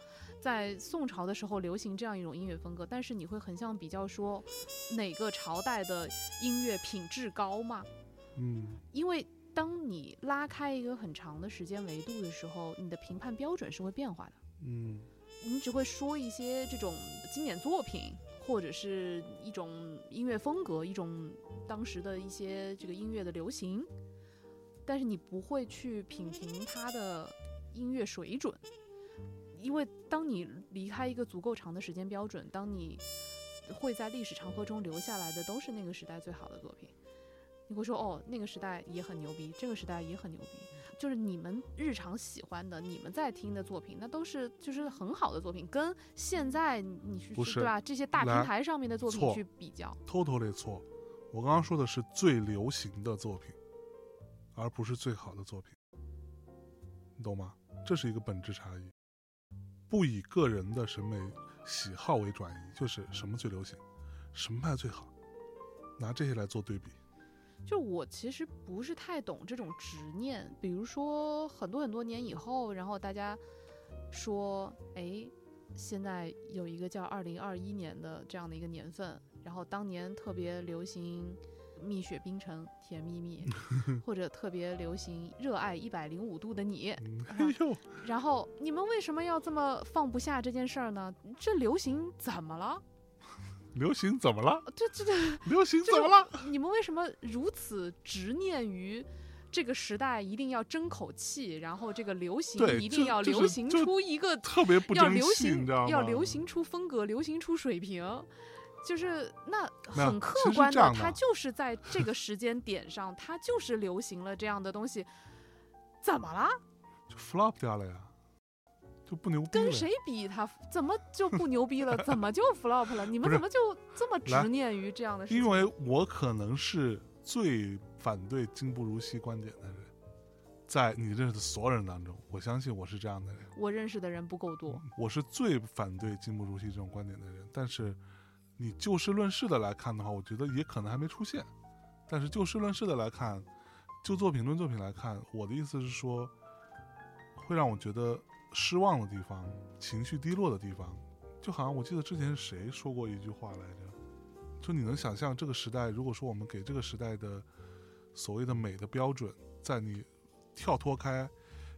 在宋朝的时候流行这样一种音乐风格，但是你会横向比较说哪个朝代的音乐品质高吗？嗯因为当你拉开一个很长的时间维度的时候，你的评判标准是会变化的。嗯你只会说一些这种经典作品，或者是一种音乐风格，一种当时的一些这个音乐的流行，但是你不会去品评它的音乐水准，因为当你离开一个足够长的时间标准，当你会在历史长河中留下来的都是那个时代最好的作品，你会说哦，那个时代也很牛逼，这个时代也很牛逼。就是你们日常喜欢的、你们在听的作品，那都是就是很好的作品，跟现在你去不是对吧？这些大平台上面的作品去比较，，totally 错。我刚刚说的是最流行的作品，而不是最好的作品，你懂吗？这是一个本质差异。不以个人的审美喜好为转移，就是什么最流行，什么卖最好，拿这些来做对比。就我其实不是太懂这种执念，比如说很多很多年以后，然后大家说，哎，现在有一个叫二零二一年的这样的一个年份，然后当年特别流行蜜雪冰城甜蜜蜜，或者特别流行热爱一百零五度的你，嗯，哎呦，然后你们为什么要这么放不下这件事儿呢？这流行怎么了？流行怎么了？这这这。流行怎么了？你们为什么如此执念于这个时代一定要争口气，然后这个流行一定要流行出一个特别不要争气，流行？要流行出风格，流行出水平，就是那很客观的，它就是在这个时间点上，它就是流行了这样的东西，怎么了？就 flop 掉了呀，就不牛逼了。跟谁比他怎么就不牛逼了？怎么就 flop 了？你们怎么就这么执念于这样的事情？因为我可能是最反对今不如昔观点的人，在你认识的所有人当中，我相信我是这样的人。我认识的人不够多，我是最反对今不如昔这种观点的人。但是，你就事论事的来看的话，我觉得也可能还没出现。但是就事论事的来看，就作品论作品来看，我的意思是说，会让我觉得失望的地方、情绪低落的地方，就好像我记得之前谁说过一句话来着，就你能想象这个时代，如果说我们给这个时代的所谓的美的标准，在你跳脱开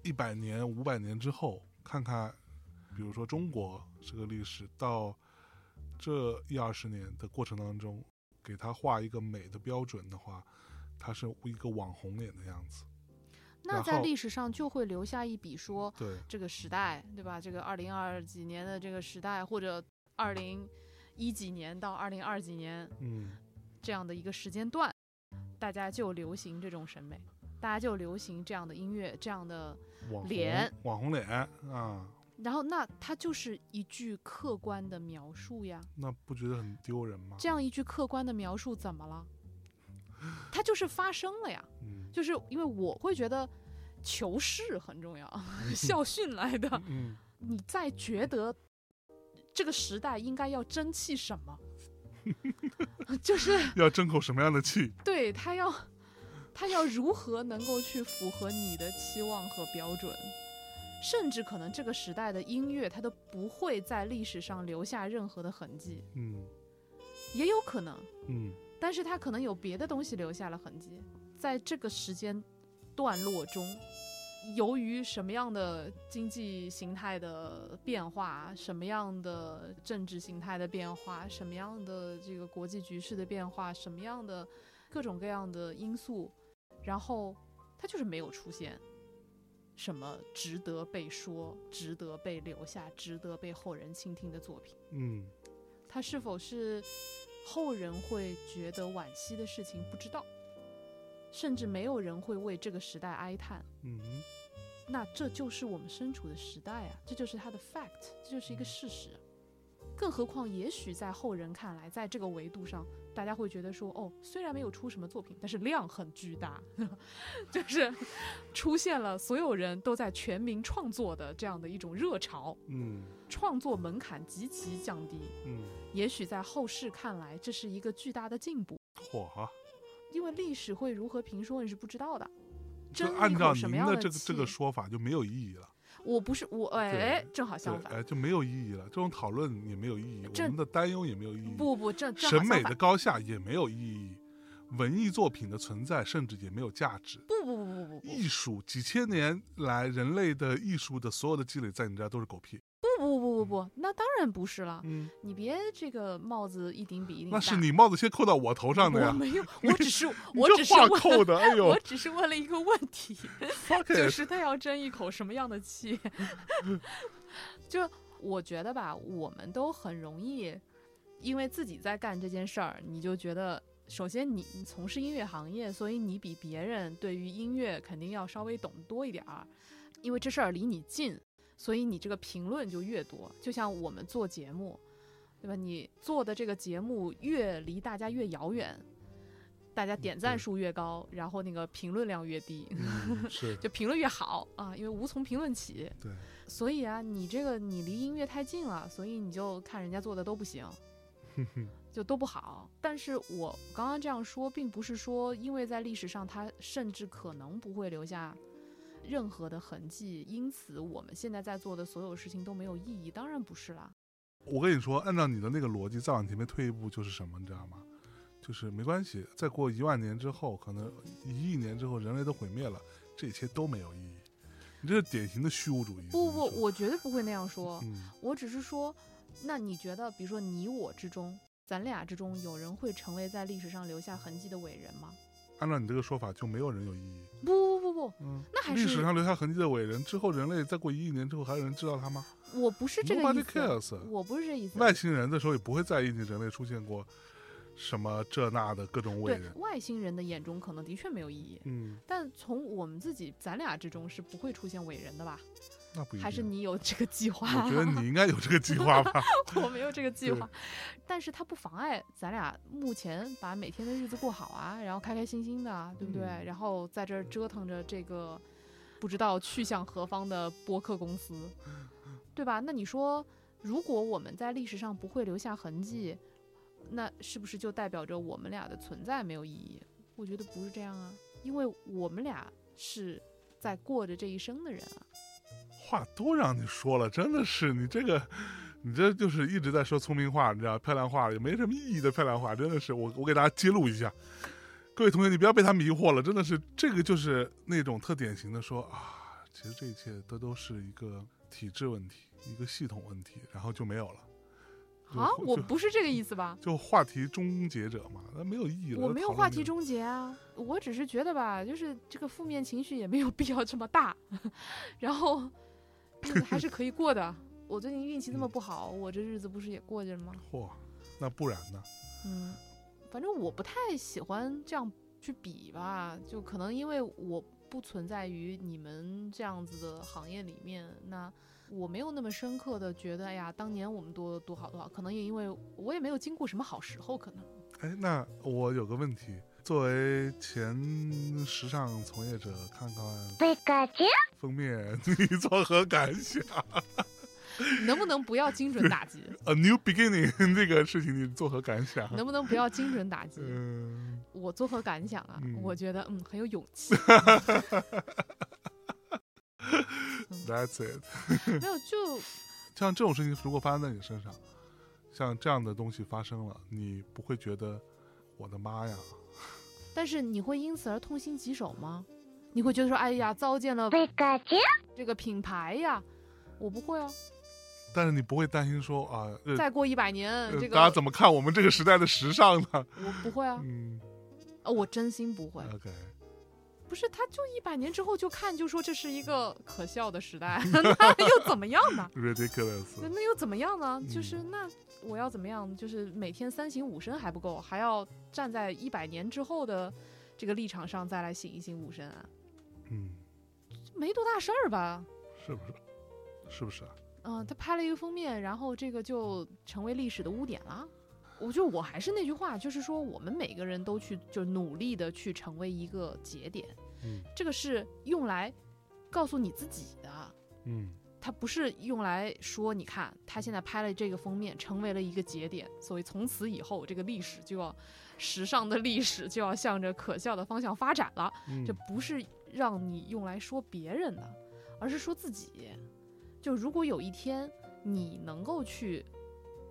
一百年、五百年之后，看看，比如说中国这个历史到这一二十年的过程当中，给他画一个美的标准的话，他是一个网红脸的样子。那在历史上就会留下一笔说，对，这个时代，对吧？这个二零二几年的这个时代，或者二零一几年到二零二几年嗯，这样的一个时间段，大家就流行这种审美，大家就流行这样的音乐，这样的，脸网红脸啊，然后那它就是一句客观的描述呀。那不觉得很丢人吗？这样一句客观的描述怎么了？它就是发生了呀。嗯就是因为我会觉得求是很重要，校训来的。嗯，你在觉得这个时代应该要争气什么？就是 要争口什么样的气？对他要他要如何能够去符合你的期望和标准，甚至可能这个时代的音乐它都不会在历史上留下任何的痕迹。嗯，也有可能，嗯但是它可能有别的东西留下了痕迹，在这个时间段落中。由于什么样的经济形态的变化，什么样的政治形态的变化，什么样的这个国际局势的变化，什么样的各种各样的因素，然后它就是没有出现什么值得被说、值得被留下、值得被后人倾听的作品。嗯它是否是后人会觉得惋惜的事情，不知道，甚至没有人会为这个时代哀叹。嗯那这就是我们身处的时代啊，这就是它的 fact，这就是一个事实。更何况，也许在后人看来，在这个维度上，大家会觉得说，哦，虽然没有出什么作品，但是量很巨大，就是出现了所有人都在全民创作的这样的一种热潮，嗯创作门槛极其降低。嗯，也许在后世看来，这是一个巨大的进步，嚯哈！因为历史会如何评说你是不知道的。就争一口按照您的这个这个说法就没有意义了，我不是我，哎正好相，反。哎，就没有意义了。这种讨论也没有意义，我们的担忧也没有意义，不不，正审美的高下也没有意义，文艺作品的存在甚至也没有价值。不不不不不不艺术几千年来，人类的艺术的所有的积累，在你这儿都是狗屁。不不不不不，那当然不是了。嗯，你别这个帽子一顶比一顶大。那是你帽子先扣到我头上的呀。我没有，我只是我只是问扣的，哎 呦我只是问了一个问题，就是他要争一口什么样的气？就我觉得吧，我们都很容易，因为自己在干这件事儿，你就觉得，首先你你从事音乐行业，所以你比别人对于音乐肯定要稍微懂得多一点儿，因为这事儿离你近，所以你这个评论就越多。就像我们做节目，对吧？你做的这个节目越离大家越遥远，大家点赞数越高，然后那个评论量越低。嗯，是，就评论越好啊，因为无从评论起。对，所以啊，你这个你离音乐太近了，所以你就看人家做的都不行，就都不好。但是我刚刚这样说，并不是说因为在历史上它甚至可能不会留下任何的痕迹，因此我们现在在做的所有事情都没有意义。当然不是啦。我跟你说，按照你的那个逻辑，再往前面退一步就是什么，你知道吗？就是没关系，再过一万年之后，可能一亿年之后，人类都毁灭了，这一切都没有意义。你这是典型的虚无主义。不不，我绝对不会那样说。嗯，我只是说，那你觉得，比如说你我之中，咱俩之中，有人会成为在历史上留下痕迹的伟人吗？按照你这个说法，就没有人有意义。不不不不，嗯，那还是历史上留下痕迹的伟人，之后人类再过一亿年之后，还有人知道他吗？我不是这个意思，cares 我不是这意思。外星人的时候也不会在意你人类出现过什么这那的各种伟人。外星人的眼中可能的确没有意义，嗯，但从我们自己咱俩之中是不会出现伟人的吧？那不一定。还是你有这个计划？我觉得你应该有这个计划吧？我没有这个计划，但是它不妨碍咱俩目前把每天的日子过好啊，然后开开心心的啊，对不对？嗯然后在这儿折腾着这个不知道去向何方的播客公司，对吧？那你说，如果我们在历史上不会留下痕迹，那是不是就代表着我们俩的存在没有意义？我觉得不是这样啊，因为我们俩是在过着这一生的人啊。话都让你说了，真的是你这个，你这就是一直在说聪明话，你知道漂亮话也没什么意义的漂亮话，真的是我我给大家揭露一下，各位同学，你不要被他迷惑了，真的是这个就是那种特典型的说啊，其实这一切都都是一个体制问题，一个系统问题，然后就没有了。啊，我不是这个意思吧？就话题终结者嘛，那没有意义了。我没有话题终结啊，我只是觉得吧，就是这个负面情绪也没有必要这么大，然后日子 还是可以过的。我最近运气这么不好，我这日子不是也过着了吗？嚯，那不然呢？嗯，反正我不太喜欢这样去比吧，就可能因为我不存在于你们这样子的行业里面，那我没有那么深刻的觉得，哎呀，当年我们多多好多好，可能也因为我也没有经过什么好时候，可能。哎，那我有个问题，作为前时尚从业者，看看封面，你作何感想能不能不要精准打击？？A new beginning 这个事情，你作何感想？能不能不要精准打击？嗯，我作何感想啊？嗯我觉得嗯很有勇气，That's it。没有就像这种事情如果发生在你身上，像这样的东西发生了，你不会觉得我的妈呀？但是你会因此而痛心疾首吗？你会觉得说，哎呀，糟践了这个品牌呀？我不会啊。但是你不会担心说啊，呃再过一百年，呃这个大家怎么看我们这个时代的时尚呢？我不会啊，嗯呃我真心不会。，OK，不是，他就一百年之后就看，就说这是一个可笑的时代，那又怎么样呢？ridiculous，那又怎么样呢？就是嗯那我要怎么样？就是每天三省吾身还不够，还要站在一百年之后的这个立场上再来醒一醒吾身啊？嗯，没多大事儿吧？是不是？是不是啊？嗯、他拍了一个封面，然后这个就成为历史的污点了。我觉得我还是那句话，就是说我们每个人都去就努力的去成为一个节点，嗯这个是用来告诉你自己的，嗯它不是用来说，你看他现在拍了这个封面，成为了一个节点，所以从此以后这个历史就要时尚的历史就要向着可笑的方向发展了。嗯，这不是让你用来说别人的，而是说自己。就如果有一天你能够去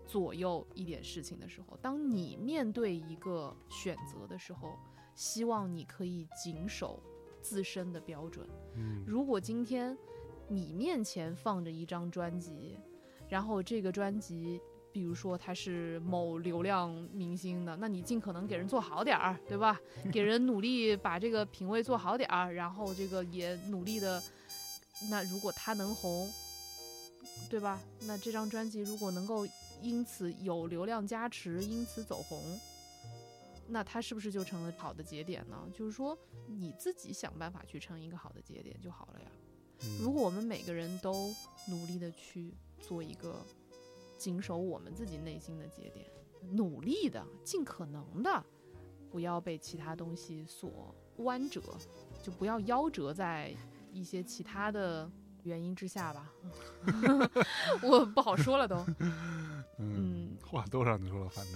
左右一点事情的时候，当你面对一个选择的时候，希望你可以谨守自身的标准。嗯如果今天你面前放着一张专辑，然后这个专辑，比如说他是某流量明星的，那你尽可能给人做好点儿，对吧？给人努力把这个品味做好点儿，然后这个也努力的，那如果他能红，对吧？那这张专辑如果能够因此有流量加持，因此走红。那他是不是就成了好的节点呢？就是说，你自己想办法去成一个好的节点就好了呀。嗯如果我们每个人都努力的去做一个谨守我们自己内心的节点，努力的尽可能的不要被其他东西所弯折，就不要夭折在一些其他的原因之下吧。我不好说了都。嗯嗯，话都让你说了，反正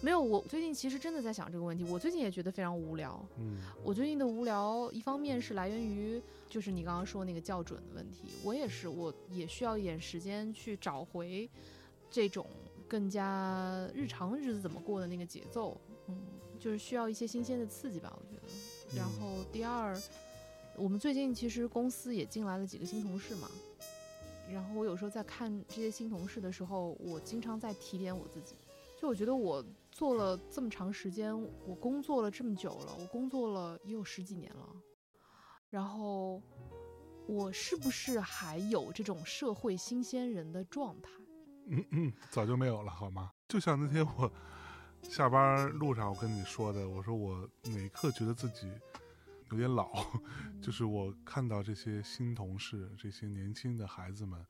没有，我最近其实真的在想这个问题。我最近也觉得非常无聊。嗯我最近的无聊，一方面是来源于就是你刚刚说那个校准的问题，我也是，我也需要一点时间去找回这种更加日常日子怎么过的那个节奏，嗯，就是需要一些新鲜的刺激吧，我觉得。然嗯后第二，我们最近其实公司也进来了几个新同事嘛，然后我有时候在看这些新同事的时候，我经常在提点我自己，就我觉得我做了这么长时间，我工作了这么久了，我工作了也有十几年了，然后我是不是还有这种社会新鲜人的状态？嗯嗯，早就没有了，好吗？就像那天我下班路上我跟你说的，我说我哪一刻觉得自己有点老，就是我看到这些新同事、这些年轻的孩子们，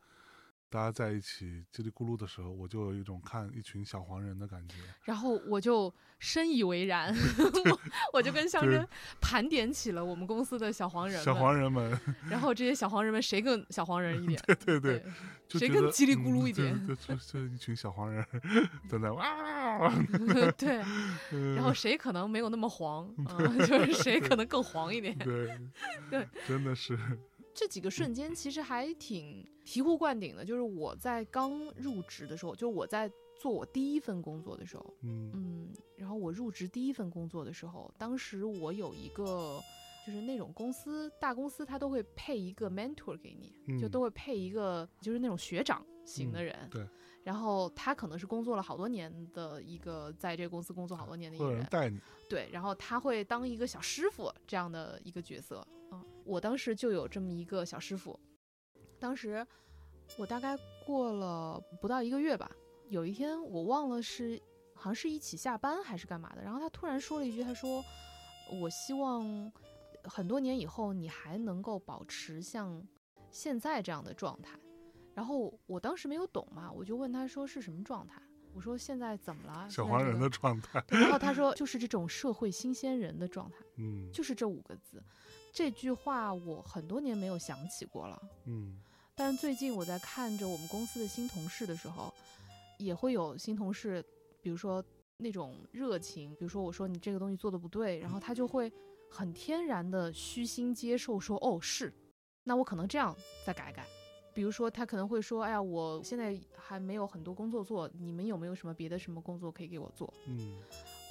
大家在一起叽里咕噜的时候，我就有一种看一群小黄人的感觉。然后我就深以为然，我我就跟香对珍盘点起了我们公司的小黄人，小黄人们，然后这些小黄人们谁更小黄人一点？对对，对，谁更叽里咕噜嗯一点对，对就就一群小黄人在那 哇，对，嗯然后谁可能没有那么黄，嗯，就是谁可能更黄一点。对对，真的是，这几个瞬间其实还挺醍醐灌顶的，就是我在刚入职的时候，就是我在做我第一份工作的时候，嗯嗯，然后我入职第一份工作的时候，当时我有一个。就是那种公司，大公司他都会配一个 mentor 给你，就嗯都会配一个就是那种学长型的嗯人，对，然后他可能是工作了好多年的一个，在这个公司工作好多年的一个人，人带你，对，然后他会当一个小师傅这样的一个角色。嗯，我当时就有这么一个小师傅。当时我大概过了不到一个月吧，有一天我忘了是好像是一起下班还是干嘛的，然后他突然说了一句，他说：“我希望很多年以后你还能够保持像现在这样的状态。”然后我当时没有懂嘛，我就问他说是什么状态？我说现在怎么了？小黄人的状态，然后他说就是这种社会新鲜人的状态，嗯就是这五个字。这句话我很多年没有想起过了，嗯但是最近我在看着我们公司的新同事的时候，也会有新同事，比如说那种热情，比如说我说你这个东西做的不对，然后他就会很天然的虚心接受说哦是，那我可能这样再改改。比如说他可能会说，哎呀，我现在还没有很多工作做，你们有没有什么别的什么工作可以给我做？嗯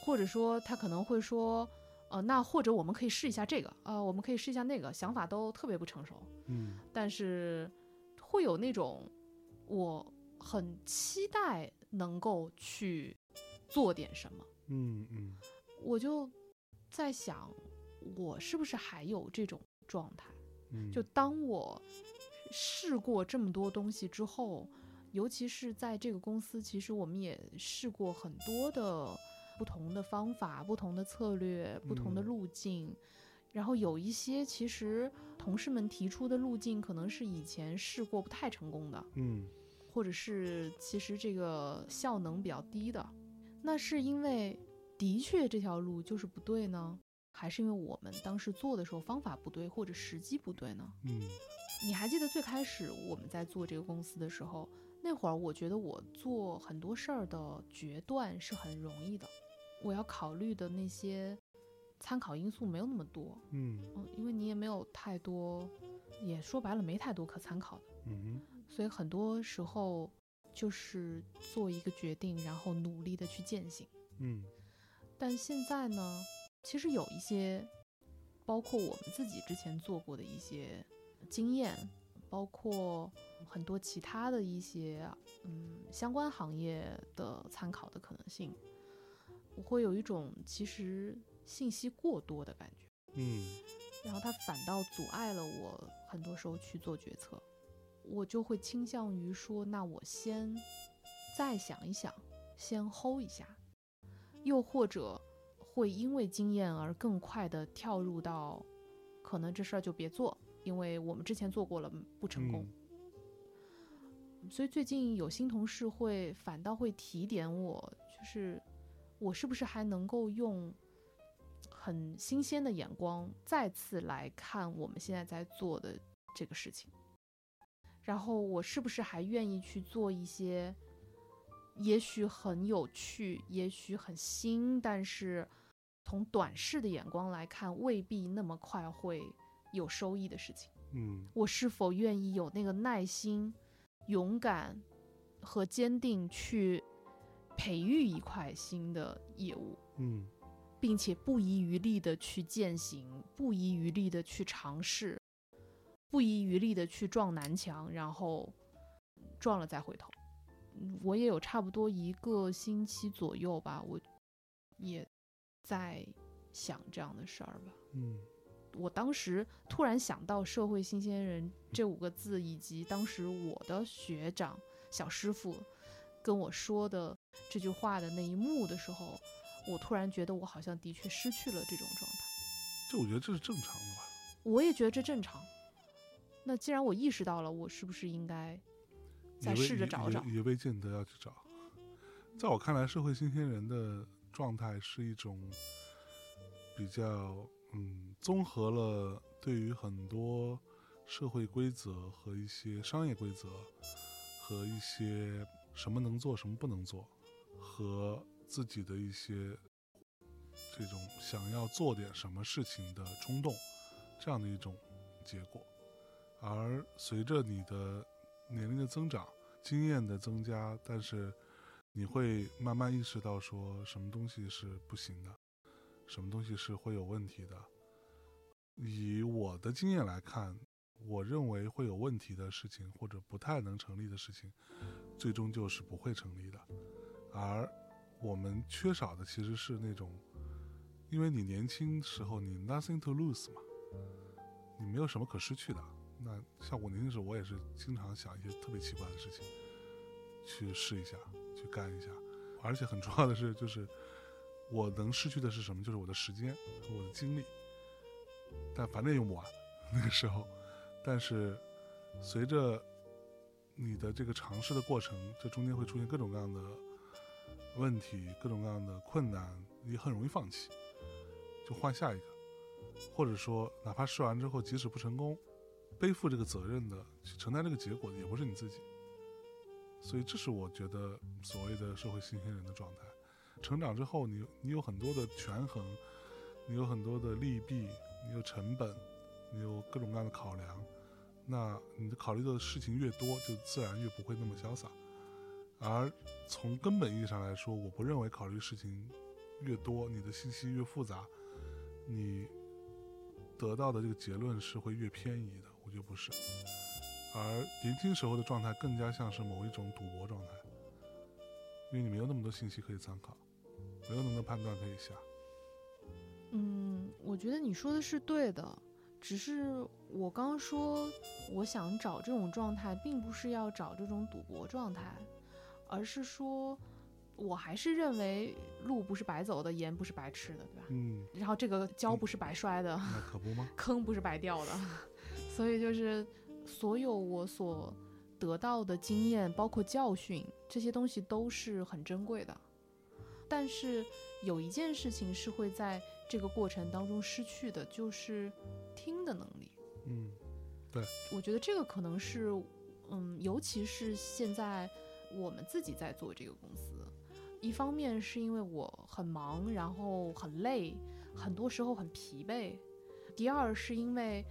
或者说他可能会说，呃，那或者我们可以试一下这个，呃，我们可以试一下那个，想法都特别不成熟，嗯。但是会有那种我很期待能够去做点什么，嗯嗯。我就在想，我是不是还有这种状态？嗯，就当我试过这么多东西之后，尤其是在这个公司，其实我们也试过很多的不同的方法、不同的策略、不同的嗯路径。然后有一些其实同事们提出的路径，可能是以前试过不太成功的，嗯或者是其实这个效能比较低的。那是因为的确这条路就是不对呢，还是因为我们当时做的时候方法不对，或者时机不对呢？嗯你还记得最开始我们在做这个公司的时候，那会儿我觉得我做很多事儿的决断是很容易的，我要考虑的那些参考因素没有那么多，嗯。嗯，因为你也没有太多，也说白了没太多可参考的，嗯所以很多时候就是做一个决定，然后努力的去践行。嗯。但现在呢，其实有一些，包括我们自己之前做过的一些经验，包括很多其他的一些嗯相关行业的参考的可能性，我会有一种其实信息过多的感觉，嗯。然后它反倒阻碍了我很多时候去做决策，我就会倾向于说，那我先再想一想，先 hold 一下，又或者会因为经验而更快的跳入到，可能这事儿就别做，因为我们之前做过了不成功。所以最近有新同事会反倒会提点我，就是我是不是还能够用很新鲜的眼光再次来看我们现在在做的这个事情，然后我是不是还愿意去做一些也许很有趣、也许很新，但是从短视的眼光来看未必那么快会有收益的事情。嗯我是否愿意有那个耐心、勇敢和坚定去培育一块新的业务，嗯并且不遗余力的去践行，不遗余力的去尝试，不遗余力的去撞南墙，然后撞了再回头。嗯我也有差不多一个星期左右吧，我也在想这样的事儿吧。嗯我当时突然想到“社会新鲜人”这五个字，以及当时我的学长小师傅跟我说的这句话的那一幕的时候，我突然觉得我好像的确失去了这种状态。这我觉得这是正常的吧。我也觉得这正常。那既然我意识到了，我是不是应该再试着找找也？也未见得要去找。在我看来，社会新鲜人的状态是一种比较嗯，综合了对于很多社会规则和一些商业规则和一些什么能做什么不能做，和自己的一些这种想要做点什么事情的冲动，这样的一种结果。而随着你的年龄的增长，经验的增加，但是你会慢慢意识到说什么东西是不行的，什么东西是会有问题的。以我的经验来看，我认为会有问题的事情或者不太能成立的事情，最终就是不会成立的。而我们缺少的其实是那种，因为你年轻时候你 nothing to lose 嘛，你没有什么可失去的。那像我年轻时候，我也是经常想一些特别奇怪的事情，去试一下，去干一下。而且很重要的是，就是我能失去的是什么？就是我的时间和我的精力。但反正也用不完那个时候。但是随着你的这个尝试的过程，这中间会出现各种各样的问题、各种各样的困难，也很容易放弃，就换下一个。或者说，哪怕试完之后，即使不成功，背负这个责任的去承担这个结果的也不是你自己。所以，这是我觉得所谓的社会新鲜人的状态。成长之后你，你有很多的权衡，你有很多的利弊，你有成本，你有各种各样的考量，那你的考虑的事情越多，就自然越不会那么潇洒。而从根本意义上来说，我不认为考虑事情越多，你的信息越复杂，你得到的这个结论是会越偏移的。我觉得不是。而年轻时候的状态更加像是某一种赌博状态，因为你没有那么多信息可以参考，没有那么多判断可以下。嗯，我觉得你说的是对的，只是我刚说我想找这种状态，并不是要找这种赌博状态，而是说，我还是认为路不是白走的，盐不是白吃的，对吧？嗯，然后这个跤不是白摔的，那可不吗？坑不是白掉的，所以就是所有我所得到的经验，包括教训，这些东西都是很珍贵的。但是有一件事情是会在这个过程当中失去的，就是听的能力。嗯，对。我觉得这个可能是，嗯，尤其是现在我们自己在做这个公司，一方面是因为我很忙，然后很累，很多时候很疲惫；第二是因为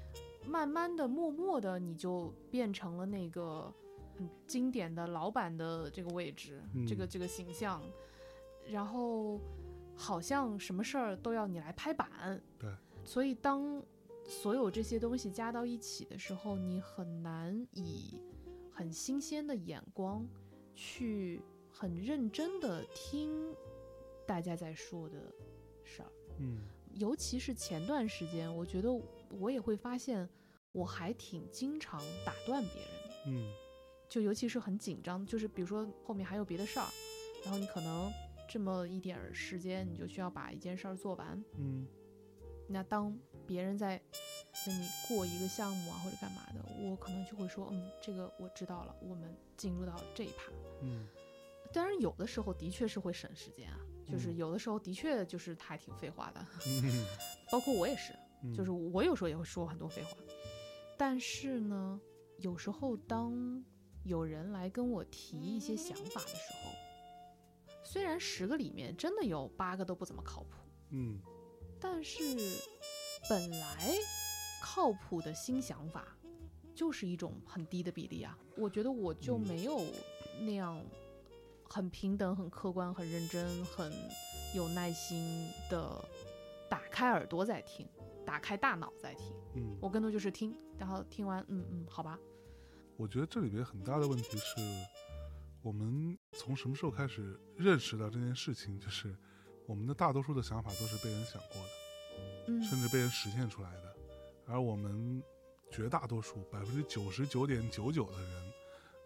慢慢的、默默的，你就变成了那个很经典的老板的这个位置，嗯这个这个形象，然后好像什么事儿都要你来拍板。对，所以当所有这些东西加到一起的时候，你很难以很新鲜的眼光去很认真的听大家在说的事儿。嗯尤其是前段时间，我觉得我也会发现，我还挺经常打断别人的。嗯就尤其是很紧张，就是比如说后面还有别的事儿，然后你可能这么一点儿时间，你就需要把一件事儿做完。嗯那当别人在跟你过一个项目啊或者干嘛的，我可能就会说，嗯，这个我知道了，我们进入到这一趴。嗯当然，有的时候的确是会省时间啊，就是嗯有的时候的确就是还挺废话的，嗯包括我也是，嗯，就是我有时候也会说很多废话。但是呢，有时候当有人来跟我提一些想法的时候，虽然十个里面真的有八个都不怎么靠谱，嗯但是本来靠谱的新想法就是一种很低的比例啊。我觉得我就嗯没有那样很平等、很客观、很认真、很有耐心的打开耳朵在听，打开大脑在听。嗯，我更多就是听，然后听完，嗯嗯，好吧，我觉得这里边很大的问题是，我们从什么时候开始认识到这件事情，就是我们的大多数的想法都是被人想过的，嗯。甚至被人实现出来的，而我们绝大多数百分之九十九点九九的人，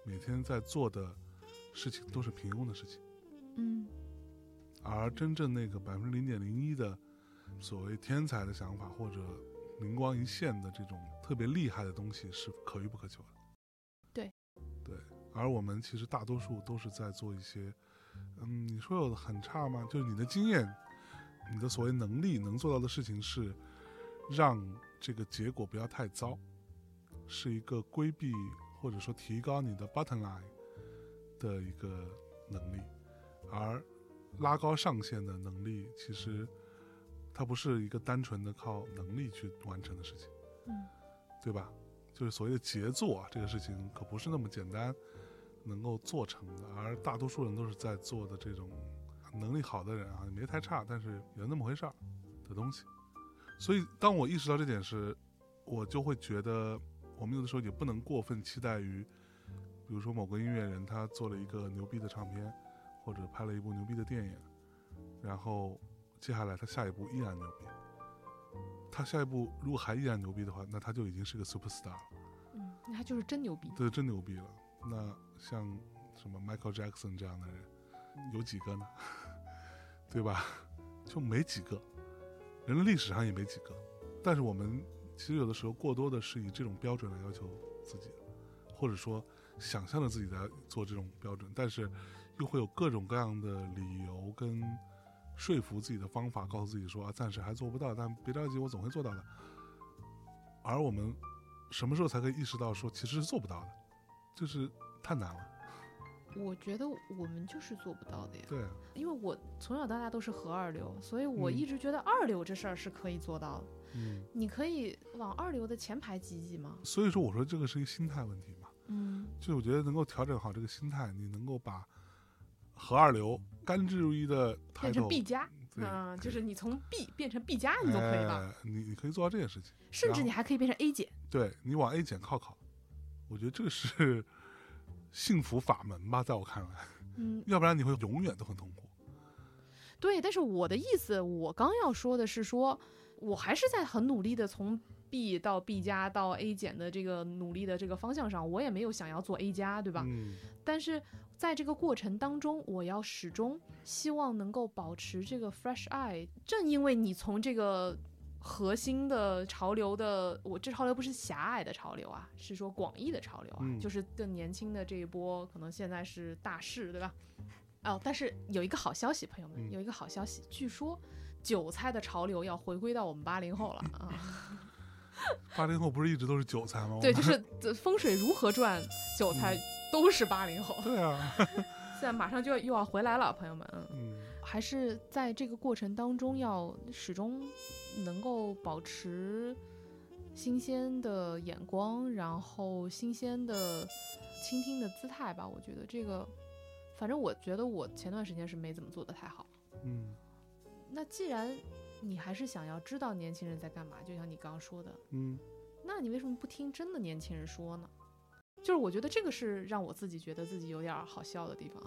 每天在做的事情都是平庸的事情，嗯。而真正那个百分之零点零一的所谓天才的想法或者灵光一现的这种特别厉害的东西是可遇不可求的。而我们其实大多数都是在做一些，嗯，你说有的很差吗？就是你的经验，你的所谓能力能做到的事情是让这个结果不要太糟，是一个规避或者说提高你的 bottom line 的一个能力，而拉高上限的能力，其实它不是一个单纯的靠能力去完成的事情，嗯对吧？就是所谓的杰作啊，这个事情可不是那么简单能够做成的，而大多数人都是在做的这种能力好的人啊，没太差，但是有那么回事儿的东西。所以，当我意识到这点时，我就会觉得，我们有的时候也不能过分期待于，比如说某个音乐人他做了一个牛逼的唱片，或者拍了一部牛逼的电影，然后接下来他下一步依然牛逼。他下一步如果还依然牛逼的话，那他就已经是个 super star 了，嗯，那他就是真牛逼。对真牛逼了。那像什么 Michael Jackson 这样的人，有几个呢？对吧？就没几个，人类历史上也没几个。但是我们其实有的时候过多的是以这种标准来要求自己，或者说想象着自己在做这种标准，但是又会有各种各样的理由跟说服自己的方法，告诉自己说啊，暂时还做不到，但别着急，我总会做到的。而我们什么时候才可以意识到说其实是做不到的？就是太难了我觉得我们就是做不到的呀，对啊，因为我从小到大都是和二流，所以我嗯一直觉得二流这事儿是可以做到的。嗯，你可以往二流的前排挤挤吗？所以说我说这个是一个心态问题嘛，嗯就我觉得能够调整好这个心态，你能够把和二流甘之如饴的变成 B 加，对嗯，就是你从 B 变成 B 加，你都可以吧？哎你你可以做到这件事情，甚至你还可以变成 A 减。对你往 A 减靠靠，我觉得这个是幸福法门吧，在我看来，嗯，要不然你会永远都很痛苦。对。但是我的意思，我刚要说的是说，我还是在很努力的从 B 到 B 加到 A 减的这个努力的这个方向上，我也没有想要做 A 加，对吧？嗯但是在这个过程当中，我要始终希望能够保持这个 fresh eye。正因为你从这个核心的潮流的，我这潮流不是狭隘的潮流啊，是说广义的潮流啊，嗯就是更年轻的这一波，可能现在是大势，对吧？哦，但是有一个好消息，朋友们，嗯有一个好消息，据说韭菜的潮流要回归到我们八零后了啊。八零后不是一直都是韭菜吗？对，就是呃风水如何转，韭菜都是八零后。对啊，现在马上就要又要回来了，朋友们，嗯，嗯还是在这个过程当中要始终能够保持新鲜的眼光，然后新鲜的倾听的姿态吧。我觉得这个，反正我觉得我前段时间是没怎么做的太好。嗯那既然你还是想要知道年轻人在干嘛，就像你刚刚说的，嗯那你为什么不听真的年轻人说呢？就是我觉得这个是让我自己觉得自己有点儿好笑的地方。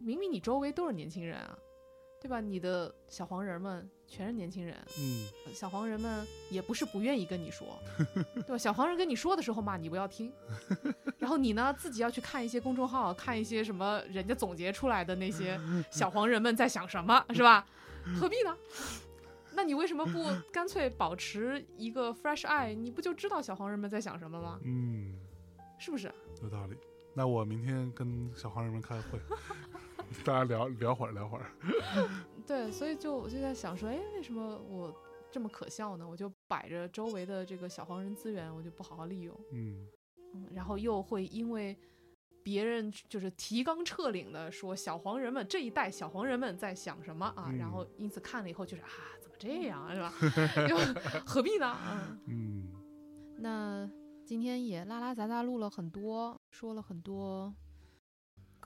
明明你周围都是年轻人啊，对吧？你的小黄人们全是年轻人，嗯小黄人们也不是不愿意跟你说，对吧？小黄人跟你说的时候嘛，你不要听，然后你呢自己要去看一些公众号，看一些什么人家总结出来的那些小黄人们在想什么，是吧？何必呢？那你为什么不 干脆保持一个 fresh eye？你不就知道小黄人们在想什么吗？嗯，是不是？有道理。那我明天跟小黄人们开会，大家聊聊会儿聊会儿。对，所以就我就在想说，哎，为什么我这么可笑呢？我就摆着周围的这个小黄人资源，我就不好好利用，嗯嗯，然后又会因为别人就是提纲挈领的说小黄人们这一代小黄人们在想什么啊，然后因此看了以后就是啊，怎么这样啊，是吧？就何必呢？嗯。嗯那今天也拉拉杂杂录了很多，说了很多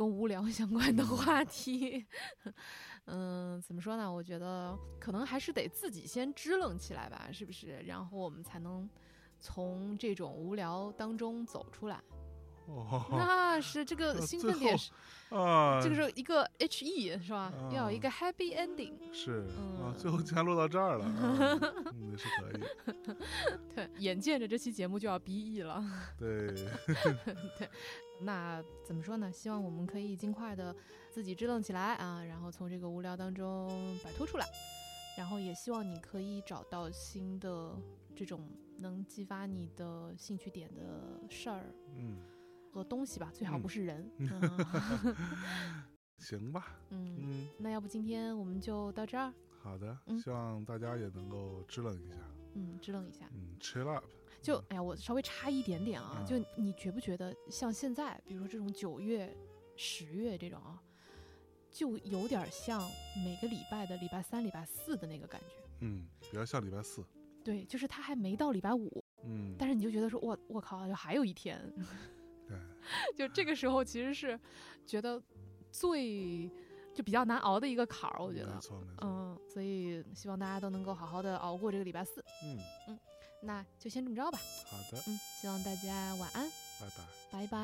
跟无聊相关的话题。嗯，怎么说呢？我觉得可能还是得自己先支棱起来吧，是不是？然后我们才能从这种无聊当中走出来。哦那是这个呃兴奋点是，啊，这个是一个 H E 是吧？要有一啊个 happy ending。是啊嗯，最后竟然落到这儿了，啊 嗯，也是可以。对，眼见着这期节目就要 B E 了。对对，那怎么说呢？希望我们可以尽快的自己支棱起来啊，然后从这个无聊当中摆脱出来，然后也希望你可以找到新的这种能激发你的兴趣点的事儿嗯，和东西吧，最好嗯不是人。嗯嗯 行吧，嗯，嗯，那要不今天我们就到这儿，好的，嗯希望大家也能够支棱一下，嗯，支棱一下。嗯，chill up，就哎呀，我稍微差一点点啊，嗯。就你觉不觉得像现在，比如说这种九月、十月这种啊，就有点像每个礼拜的礼拜三、礼拜四的那个感觉。嗯，比较像礼拜四，对，就是他还没到礼拜五，嗯，但是你就觉得说，我我靠，就还有一天，对，就这个时候其实是觉得最就比较难熬的一个坎儿，我觉得没。错没。错，嗯，所以希望大家都能够好好的熬过这个礼拜四。嗯。嗯，那就先这么着吧。好的，嗯，希望大家晚安，拜拜。拜拜。